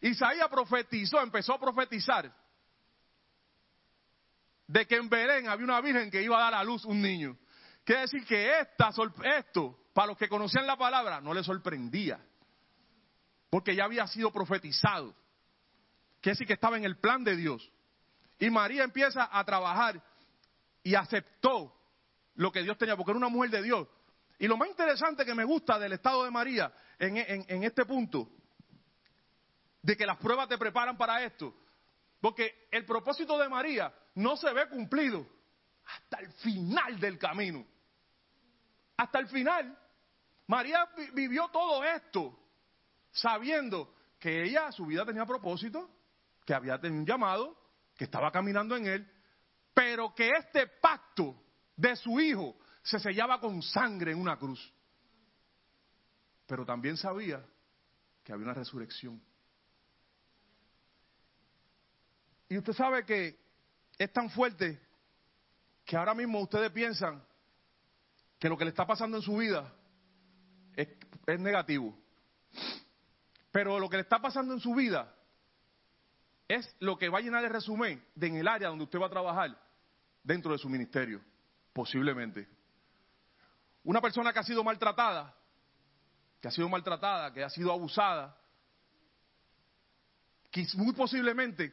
Isaías profetizó, empezó a profetizar de que en Belén había una virgen que iba a dar a luz un niño. Quiere decir que esta, esto, para los que conocían la palabra, no les sorprendía. Porque ya había sido profetizado. Quiere decir que estaba en el plan de Dios. Y María empieza a trabajar y aceptó lo que Dios tenía, porque era una mujer de Dios. Y lo más interesante que me gusta del estado de María en, este punto, de que las pruebas te preparan para esto, porque el propósito de María no se ve cumplido hasta el final del camino. Hasta el final. María vivió todo esto sabiendo que ella, su vida tenía propósito, que había tenido un llamado, que estaba caminando en él, pero que este pacto de su hijo se sellaba con sangre en una cruz. Pero también sabía que había una resurrección. Y usted sabe que es tan fuerte que ahora mismo ustedes piensan que lo que le está pasando en su vida es, negativo. Pero lo que le está pasando en su vida es lo que va a llenar el resumen de en el área donde usted va a trabajar dentro de su ministerio, posiblemente. Una persona que ha sido maltratada, que ha sido maltratada, que ha sido abusada, que muy posiblemente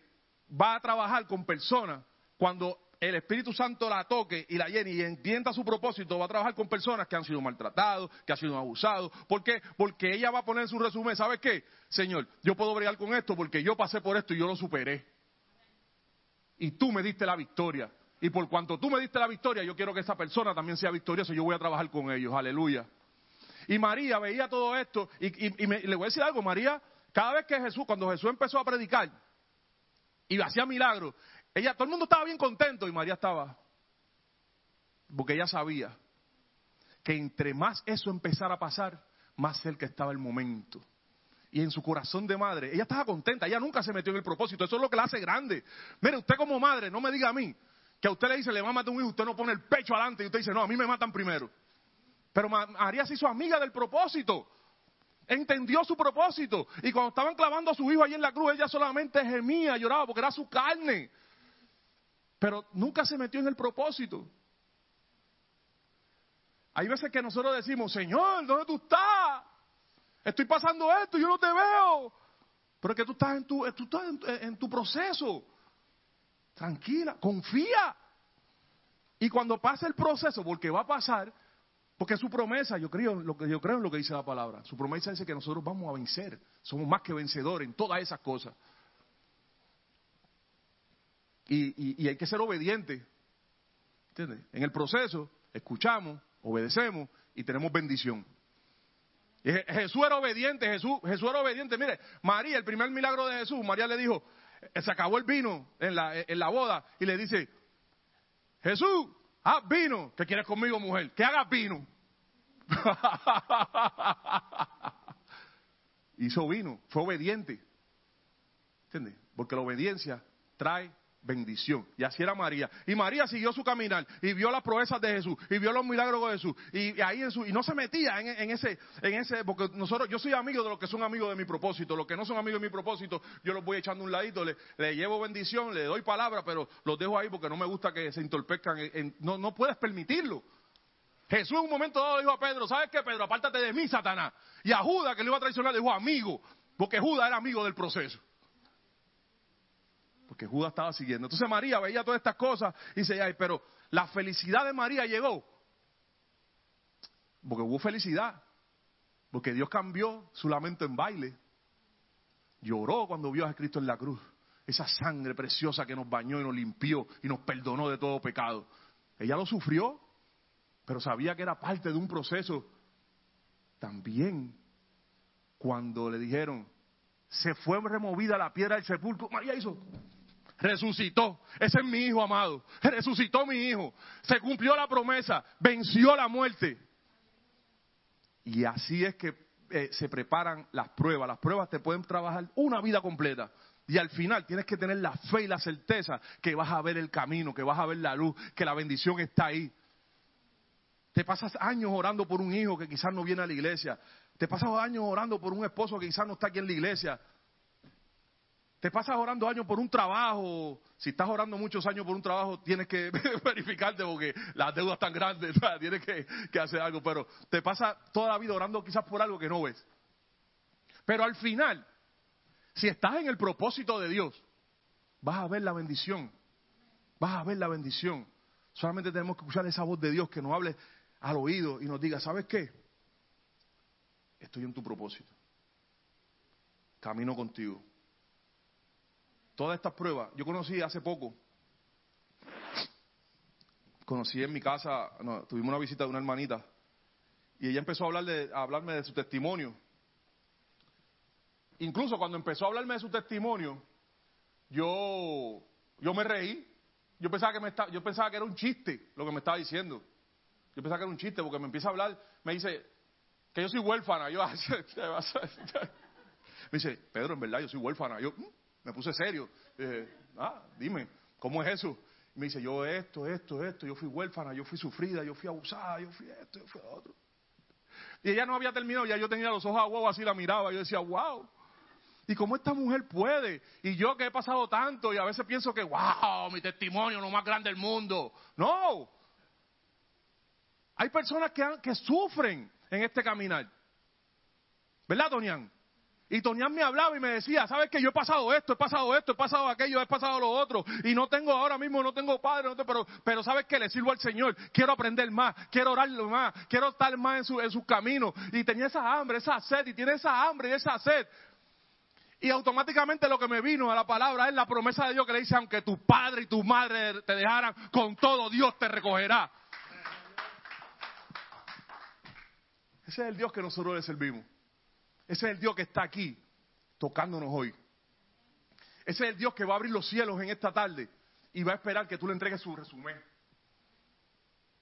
va a trabajar con personas cuando el Espíritu Santo la toque y la llene y entienda su propósito, va a trabajar con personas que han sido maltratados, que han sido abusados. ¿Por qué? Porque ella va a poner en su resumen, ¿sabes qué? Señor, yo puedo bregar con esto porque yo pasé por esto y yo lo superé. Y tú me diste la victoria. Y por cuanto tú me diste la victoria, yo quiero que esa persona también sea victoriosa y yo voy a trabajar con ellos. Aleluya. Y María veía todo esto y, le voy a decir algo, María, cada vez que Jesús, cuando Jesús empezó a predicar y hacía milagros, ella, todo el mundo estaba bien contento y María estaba. Porque ella sabía que entre más eso empezara a pasar, más cerca estaba el momento. Y en su corazón de madre, ella estaba contenta, ella nunca se metió en el propósito, eso es lo que la hace grande. Mire, usted como madre, no me diga a mí que a usted le dice, le va a matar un hijo, usted no pone el pecho adelante y usted dice, no, a mí me matan primero. Pero María se hizo amiga del propósito, entendió su propósito. Y cuando estaban clavando a su hijo ahí en la cruz, ella solamente gemía, lloraba porque era su carne pero nunca se metió en el propósito. Hay veces que nosotros decimos, Señor, ¿dónde tú estás? Estoy pasando esto, yo no te veo. Pero es que tú estás en tu, tú estás en, tu proceso. Tranquila, confía. Y cuando pase el proceso, porque va a pasar, porque su promesa, yo creo, lo que, yo creo en lo que dice la palabra. Su promesa dice que nosotros vamos a vencer. Somos más que vencedores en todas esas cosas. Y, hay que ser obediente. ¿Entiendes? En el proceso, escuchamos, obedecemos y tenemos bendición. Jesús era obediente, Jesús, era obediente. Mire, María, el primer milagro de Jesús, María le dijo, eh, se acabó el vino en la, en la boda y le dice, Jesús, haz vino. ¿Qué quieres conmigo, mujer? Que haga vino. Hizo vino, fue obediente. ¿Entiendes? Porque la obediencia trae bendición. Y así era María. Y María siguió su caminar y vio las proezas de Jesús y vio los milagros de Jesús. Y, ahí en su, y no se metía en, ese, en ese, porque nosotros, yo soy amigo de los que son amigos de mi propósito. Los que no son amigos de mi propósito, yo los voy echando un ladito, le, llevo bendición, le doy palabra, pero los dejo ahí porque no me gusta que se entorpezcan. no, no puedes permitirlo. Jesús en un momento dado dijo a Pedro, ¿sabes qué, Pedro? Apártate de mí, Satanás. Y a Judas, que le iba a traicionar, dijo amigo, porque Judas era amigo del proceso porque Judas estaba siguiendo. Entonces María veía todas estas cosas y dice, ay, pero la felicidad de María llegó. Porque hubo felicidad. Porque Dios cambió su lamento en baile. Lloró cuando vio a Cristo en la cruz. Esa sangre preciosa que nos bañó y nos limpió y nos perdonó de todo pecado. Ella lo sufrió, pero sabía que era parte de un proceso. También cuando le dijeron, se fue removida la piedra del sepulcro, María hizo, resucitó. Ese es mi hijo amado. Resucitó mi hijo. Se cumplió la promesa. Venció la muerte. Y así es que eh, se preparan las pruebas. Las pruebas te pueden trabajar una vida completa. Y al final tienes que tener la fe y la certeza que vas a ver el camino, que vas a ver la luz, que la bendición está ahí. Te pasas años orando por un hijo que quizás no viene a la iglesia. Te pasas años orando por un esposo que quizás no está aquí en la iglesia. Te pasas orando años por un trabajo. Si estás orando muchos años por un trabajo, tienes que verificarte porque las deudas están grandes. Tienes que, que hacer algo. Pero te pasa toda la vida orando quizás por algo que no ves. Pero al final, si estás en el propósito de Dios, vas a ver la bendición. Vas a ver la bendición. Solamente tenemos que escuchar esa voz de Dios que nos hable al oído y nos diga, ¿sabes qué? Estoy en tu propósito. Camino contigo. Todas estas pruebas, yo conocí hace poco, conocí en mi casa, tuvimos una visita de una hermanita y ella empezó a, hablar de, a hablarme de su testimonio. Incluso cuando empezó a hablarme de su testimonio, yo, yo me reí. Yo pensaba, que me yo pensaba que era un chiste lo que me estaba diciendo. Yo pensaba que era un chiste porque me empieza a hablar, me dice que yo soy huérfana. Yo, me dice, Pedro, en verdad yo soy huérfana. Yo mm", me puse serio. Ah, dime, ¿cómo es eso? me dice, yo esto, esto, esto, yo fui huérfana, yo fui sufrida, yo fui abusada, yo fui esto, yo fui otro. Y ella no había terminado, ya yo tenía los ojos a huevo, así la miraba, yo decía, wow. ¿Y cómo esta mujer puede? Y yo que he pasado tanto y a veces pienso que, wow, mi testimonio, lo más grande del mundo. No, hay personas que, que sufren en este caminar. ¿Verdad, Tonian? Y Tonian me hablaba y me decía, ¿sabes que yo he pasado esto, he pasado esto, he pasado aquello, he pasado lo otro? Y no tengo ahora mismo, no tengo padre, pero, pero ¿sabes que Le sirvo al Señor. Quiero aprender más, quiero orarlo más, quiero estar más en, su, en sus caminos. Y tenía esa hambre, esa sed, y tiene esa hambre y esa sed. Y automáticamente lo que me vino a la palabra es la promesa de Dios que le dice, aunque tu padre y tu madre te dejaran, con todo Dios te recogerá. Ese es el Dios que nosotros le servimos. Ese es el Dios que está aquí tocándonos hoy. Ese es el Dios que va a abrir los cielos en esta tarde y va a esperar que tú le entregues su resumen.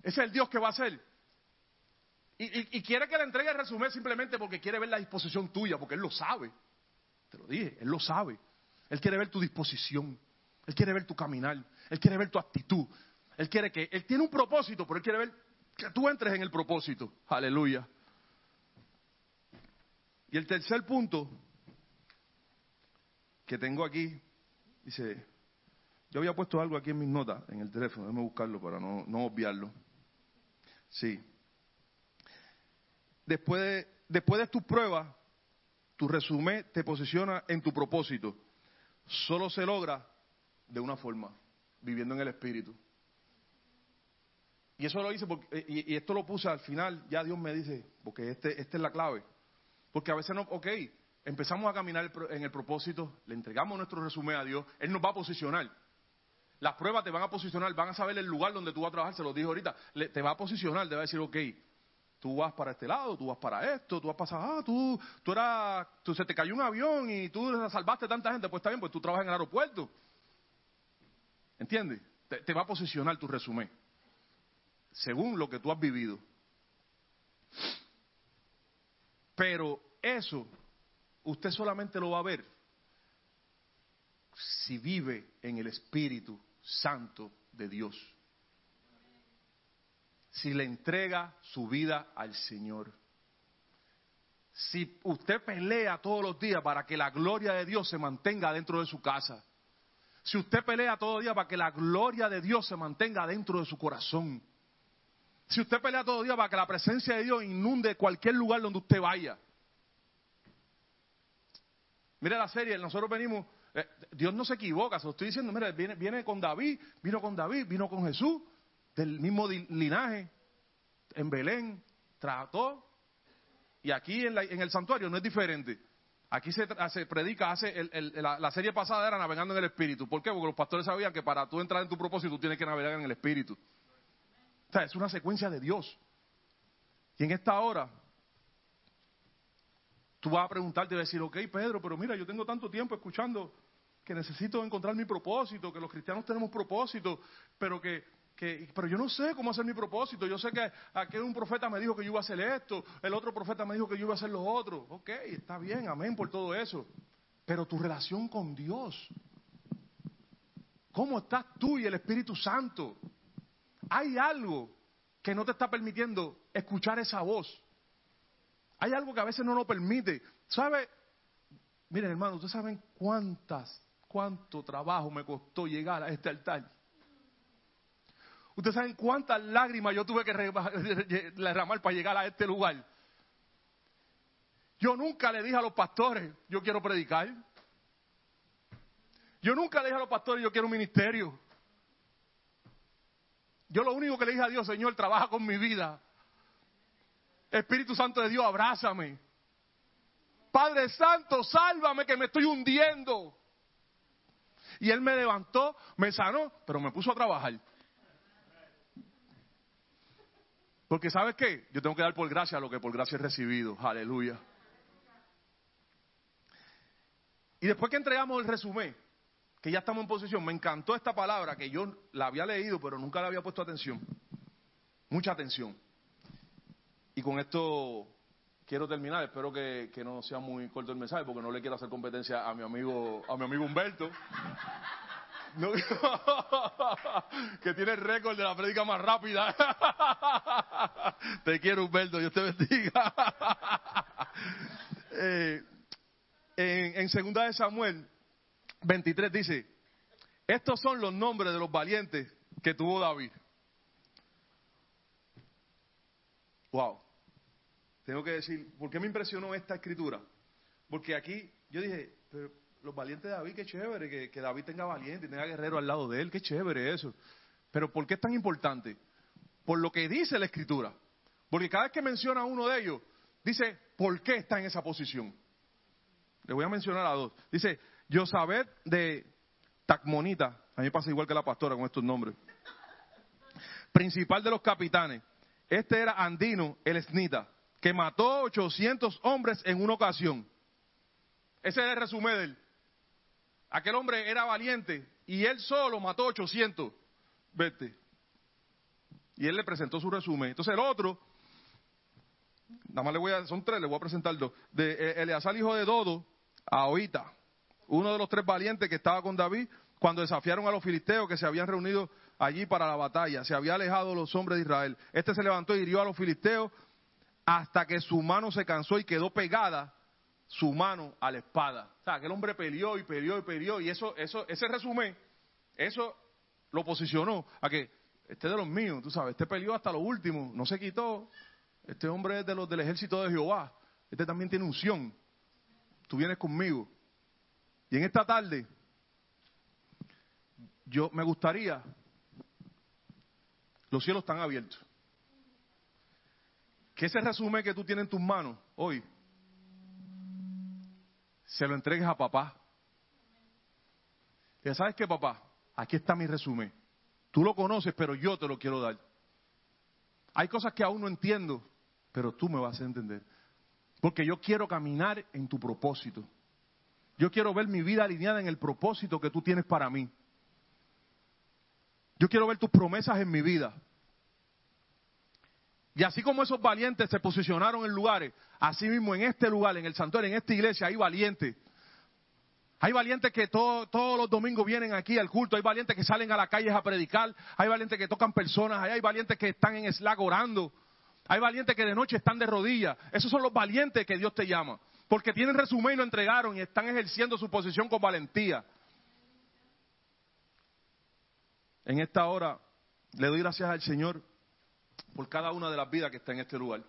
Ese es el Dios que va a hacer. Y, quiere que le entregue el resumen simplemente porque quiere ver la disposición tuya, porque Él lo sabe. Te lo dije, Él lo sabe. Él quiere ver tu disposición. Él quiere ver tu caminar. Él quiere ver tu actitud. Él quiere que, Él tiene un propósito, pero Él quiere ver que tú entres en el propósito. Aleluya. Y el tercer punto que tengo aquí, dice, yo había puesto algo aquí en mis notas, en el teléfono, déjame buscarlo para no, no obviarlo. Sí. Después de, después de tus pruebas, tu resumen te posiciona en tu propósito. Solo se logra de una forma, viviendo en el Espíritu. Y eso lo hice porque, y, y, esto lo puse al final, ya Dios me dice, porque este, esta es la clave. Porque a veces no, ok, empezamos a caminar en el propósito, le entregamos nuestro resumen a Dios, Él nos va a posicionar. Las pruebas te van a posicionar, van a saber el lugar donde tú vas a trabajar, se lo dije ahorita, te va a posicionar, te va a decir, ok, tú vas para este lado, tú vas para esto, tú vas a pasar, ah, tú, tú eras, se te cayó un avión y tú salvaste tanta gente, pues está bien, pues tú trabajas en el aeropuerto. ¿Entiendes? te va a posicionar tu resumen, según lo que tú has vivido. Pero eso usted solamente lo va a ver si vive en el Espíritu Santo de Dios. Si le entrega su vida al Señor. Si usted pelea todos los días para que la gloria de Dios se mantenga dentro de su casa. Si usted pelea todos los días para que la gloria de Dios se mantenga dentro de su corazón. Si usted pelea todos los días para que la presencia de Dios inunde cualquier lugar donde usted vaya. Mira la serie, nosotros venimos, eh, Dios no se equivoca, se lo estoy diciendo, mira, viene, viene con David, vino con David, vino con Jesús, del mismo linaje, en Belén, trató, y aquí en, el santuario no es diferente. Aquí se, predica, hace la, serie pasada era navegando en el Espíritu. ¿Por qué? Porque los pastores sabían que para tú entrar en tu propósito tú tienes que navegar en el Espíritu. O sea, es una secuencia de Dios. Y en esta hora Tú vas a preguntarte y decir, ok, Pedro, pero mira, yo tengo tanto tiempo escuchando que necesito encontrar mi propósito, que los cristianos tenemos propósito, pero que, que, pero yo no sé cómo hacer mi propósito. Yo sé que aquel un profeta me dijo que yo iba a hacer esto, el otro profeta me dijo que yo iba a hacer lo otro. Ok, está bien, amén por todo eso. Pero tu relación con Dios, ¿cómo estás tú y el Espíritu Santo? Hay algo que no te está permitiendo escuchar esa voz. Hay algo que a veces no nos permite. ¿Sabe? Miren, hermanos, ustedes saben cuántas, cuánto trabajo me costó llegar a este altar. Ustedes saben cuántas lágrimas yo tuve que derramar para llegar a este lugar. Yo nunca le dije a los pastores, yo quiero predicar. Yo nunca le dije a los pastores, yo quiero un ministerio. Yo lo único que le dije a Dios, Señor, trabaja con mi vida. Espíritu Santo de Dios, abrázame. Padre Santo, sálvame que me estoy hundiendo. Y Él me levantó, me sanó, pero me puso a trabajar. Porque ¿sabes qué? Yo tengo que dar por gracia lo que por gracia he recibido. Aleluya. Y después que entregamos el resumen, que ya estamos en posición, me encantó esta palabra que yo la había leído, pero nunca la había puesto atención. Mucha atención. Y con esto quiero terminar. Espero que, no sea muy corto el mensaje, porque no le quiero hacer competencia a mi amigo, a mi amigo Humberto. que tiene el récord de la prédica más rápida. te quiero, Humberto, Dios te bendiga. Eh, en, en segunda de Samuel 23 dice, estos son los nombres de los valientes que tuvo David. Wow. Tengo que decir, ¿por qué me impresionó esta escritura? Porque aquí yo dije, pero los valientes de David, qué chévere, que, David tenga valiente y tenga guerrero al lado de él, qué chévere eso. Pero ¿por qué es tan importante? Por lo que dice la escritura. Porque cada vez que menciona a uno de ellos, dice, ¿por qué está en esa posición? Le voy a mencionar a dos. Dice, Yosabet de Tacmonita, a mí pasa igual que la pastora con estos nombres. Principal de los capitanes. Este era Andino, el esnita, que mató 800 hombres en una ocasión. Ese es el resumen de él. Aquel hombre era valiente y él solo mató 800. Vete. Y él le presentó su resumen. Entonces el otro, nada más le voy a, son tres, le voy a presentar dos. De eh, Eleazar, hijo de Dodo, a Oita uno de los tres valientes que estaba con David cuando desafiaron a los filisteos que se habían reunido allí para la batalla. Se había alejado los hombres de Israel. Este se levantó y hirió a los filisteos hasta que su mano se cansó y quedó pegada su mano a la espada. O sea, aquel hombre peleó y peleó y peleó y eso, eso, ese resumen, eso lo posicionó a que este de los míos, tú sabes, este peleó hasta lo último, no se quitó. Este hombre es de los del ejército de Jehová. Este también tiene unción. Tú vienes conmigo. Y en esta tarde, yo me gustaría, los cielos están abiertos, que ese resumen que tú tienes en tus manos hoy, se lo entregues a papá. Y sabes qué, papá, aquí está mi resumen. Tú lo conoces, pero yo te lo quiero dar. Hay cosas que aún no entiendo, pero tú me vas a entender. Porque yo quiero caminar en tu propósito. Yo quiero ver mi vida alineada en el propósito que tú tienes para mí. Yo quiero ver tus promesas en mi vida. Y así como esos valientes se posicionaron en lugares, así mismo en este lugar, en el santuario, en esta iglesia, hay valientes. Hay valientes que todos los domingos vienen aquí al culto, hay valientes que salen a las calles a predicar, hay valientes que tocan personas, hay valientes que están en Slack orando, hay valientes que de noche están de rodillas. Esos son los valientes que Dios te llama. Porque tienen resumen y lo entregaron y están ejerciendo su posición con valentía. En esta hora le doy gracias al Señor por cada una de las vidas que está en este lugar.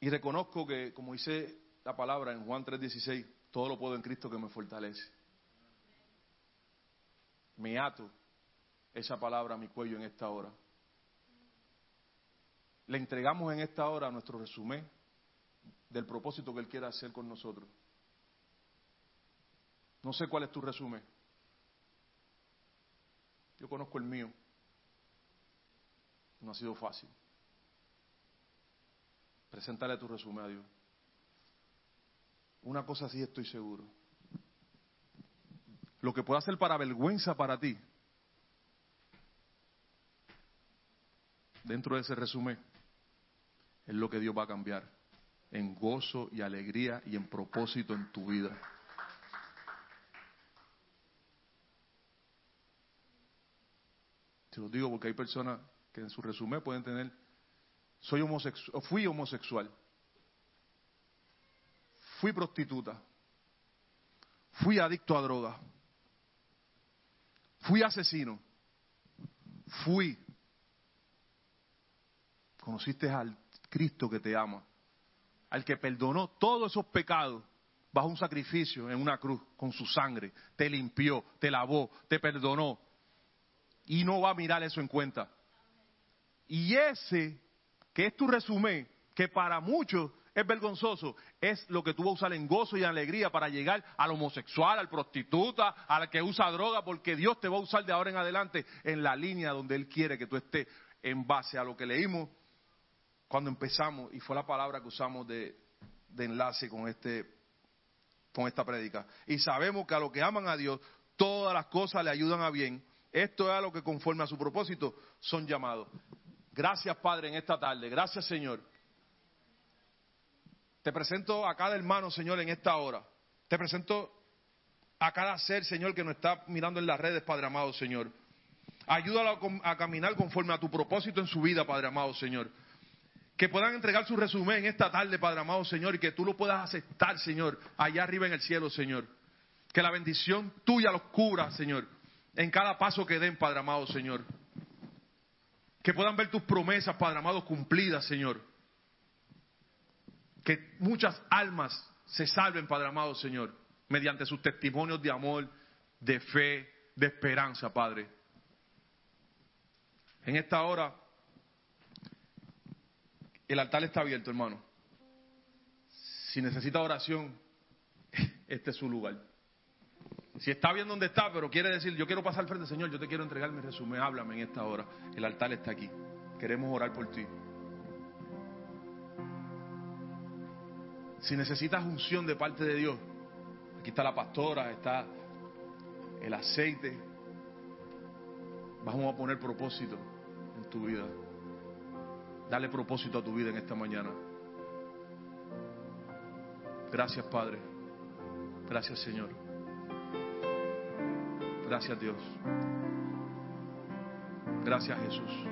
Y reconozco que, como dice la palabra en Juan 3:16, todo lo puedo en Cristo que me fortalece. Me ato esa palabra a mi cuello en esta hora le entregamos en esta hora nuestro resumen del propósito que Él quiere hacer con nosotros. No sé cuál es tu resumen. Yo conozco el mío. No ha sido fácil. Preséntale tu resumen a Dios. una cosa sí estoy seguro. Lo que pueda ser para vergüenza para ti, dentro de ese resumen, es lo que Dios va a cambiar en gozo y alegría y en propósito en tu vida. Te lo digo porque hay personas que en su resumen pueden tener, soy homosexual, fui homosexual, fui prostituta, fui adicto a droga, fui asesino, fui. Conociste al Cristo que te ama, al que perdonó todos esos pecados bajo un sacrificio en una cruz con su sangre, te limpió, te lavó, te perdonó y no va a mirar eso en cuenta. Y ese, que es tu resumen, que para muchos es vergonzoso, es lo que tú vas a usar en gozo y alegría para llegar al homosexual, al prostituta, al que usa droga, porque Dios te va a usar de ahora en adelante en la línea donde Él quiere que tú estés en base a lo que leímos cuando empezamos, y fue la palabra que usamos de, enlace con, este, con esta prédica. Y sabemos que a los que aman a Dios, todas las cosas le ayudan a bien. Esto es a lo que conforme a su propósito son llamados. Gracias Padre en esta tarde. Gracias Señor. Te presento a cada hermano, Señor, en esta hora. Te presento a cada ser, Señor, que nos está mirando en las redes, Padre amado, Señor. Ayúdalo a caminar conforme a tu propósito en su vida, Padre amado, Señor que puedan entregar su resumen en esta tarde, Padre amado Señor, y que tú lo puedas aceptar, Señor, allá arriba en el cielo, Señor. Que la bendición tuya los cubra, Señor, en cada paso que den, Padre amado Señor. Que puedan ver tus promesas, Padre amado, cumplidas, Señor. Que muchas almas se salven, Padre amado Señor, mediante sus testimonios de amor, de fe, de esperanza, Padre. En esta hora el altar está abierto, hermano. Si necesita oración, este es su lugar. Si está bien donde está, pero quiere decir, yo quiero pasar al frente, Señor, yo te quiero entregar mi resumen, háblame en esta hora. El altar está aquí. Queremos orar por ti. Si necesitas unción de parte de Dios, aquí está la pastora, está el aceite. Vamos a poner propósito en tu vida. Dale propósito a tu vida en esta mañana. Gracias, Padre. Gracias, Señor. Gracias, Dios. Gracias, Jesús.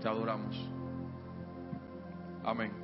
Te adoramos. Amén.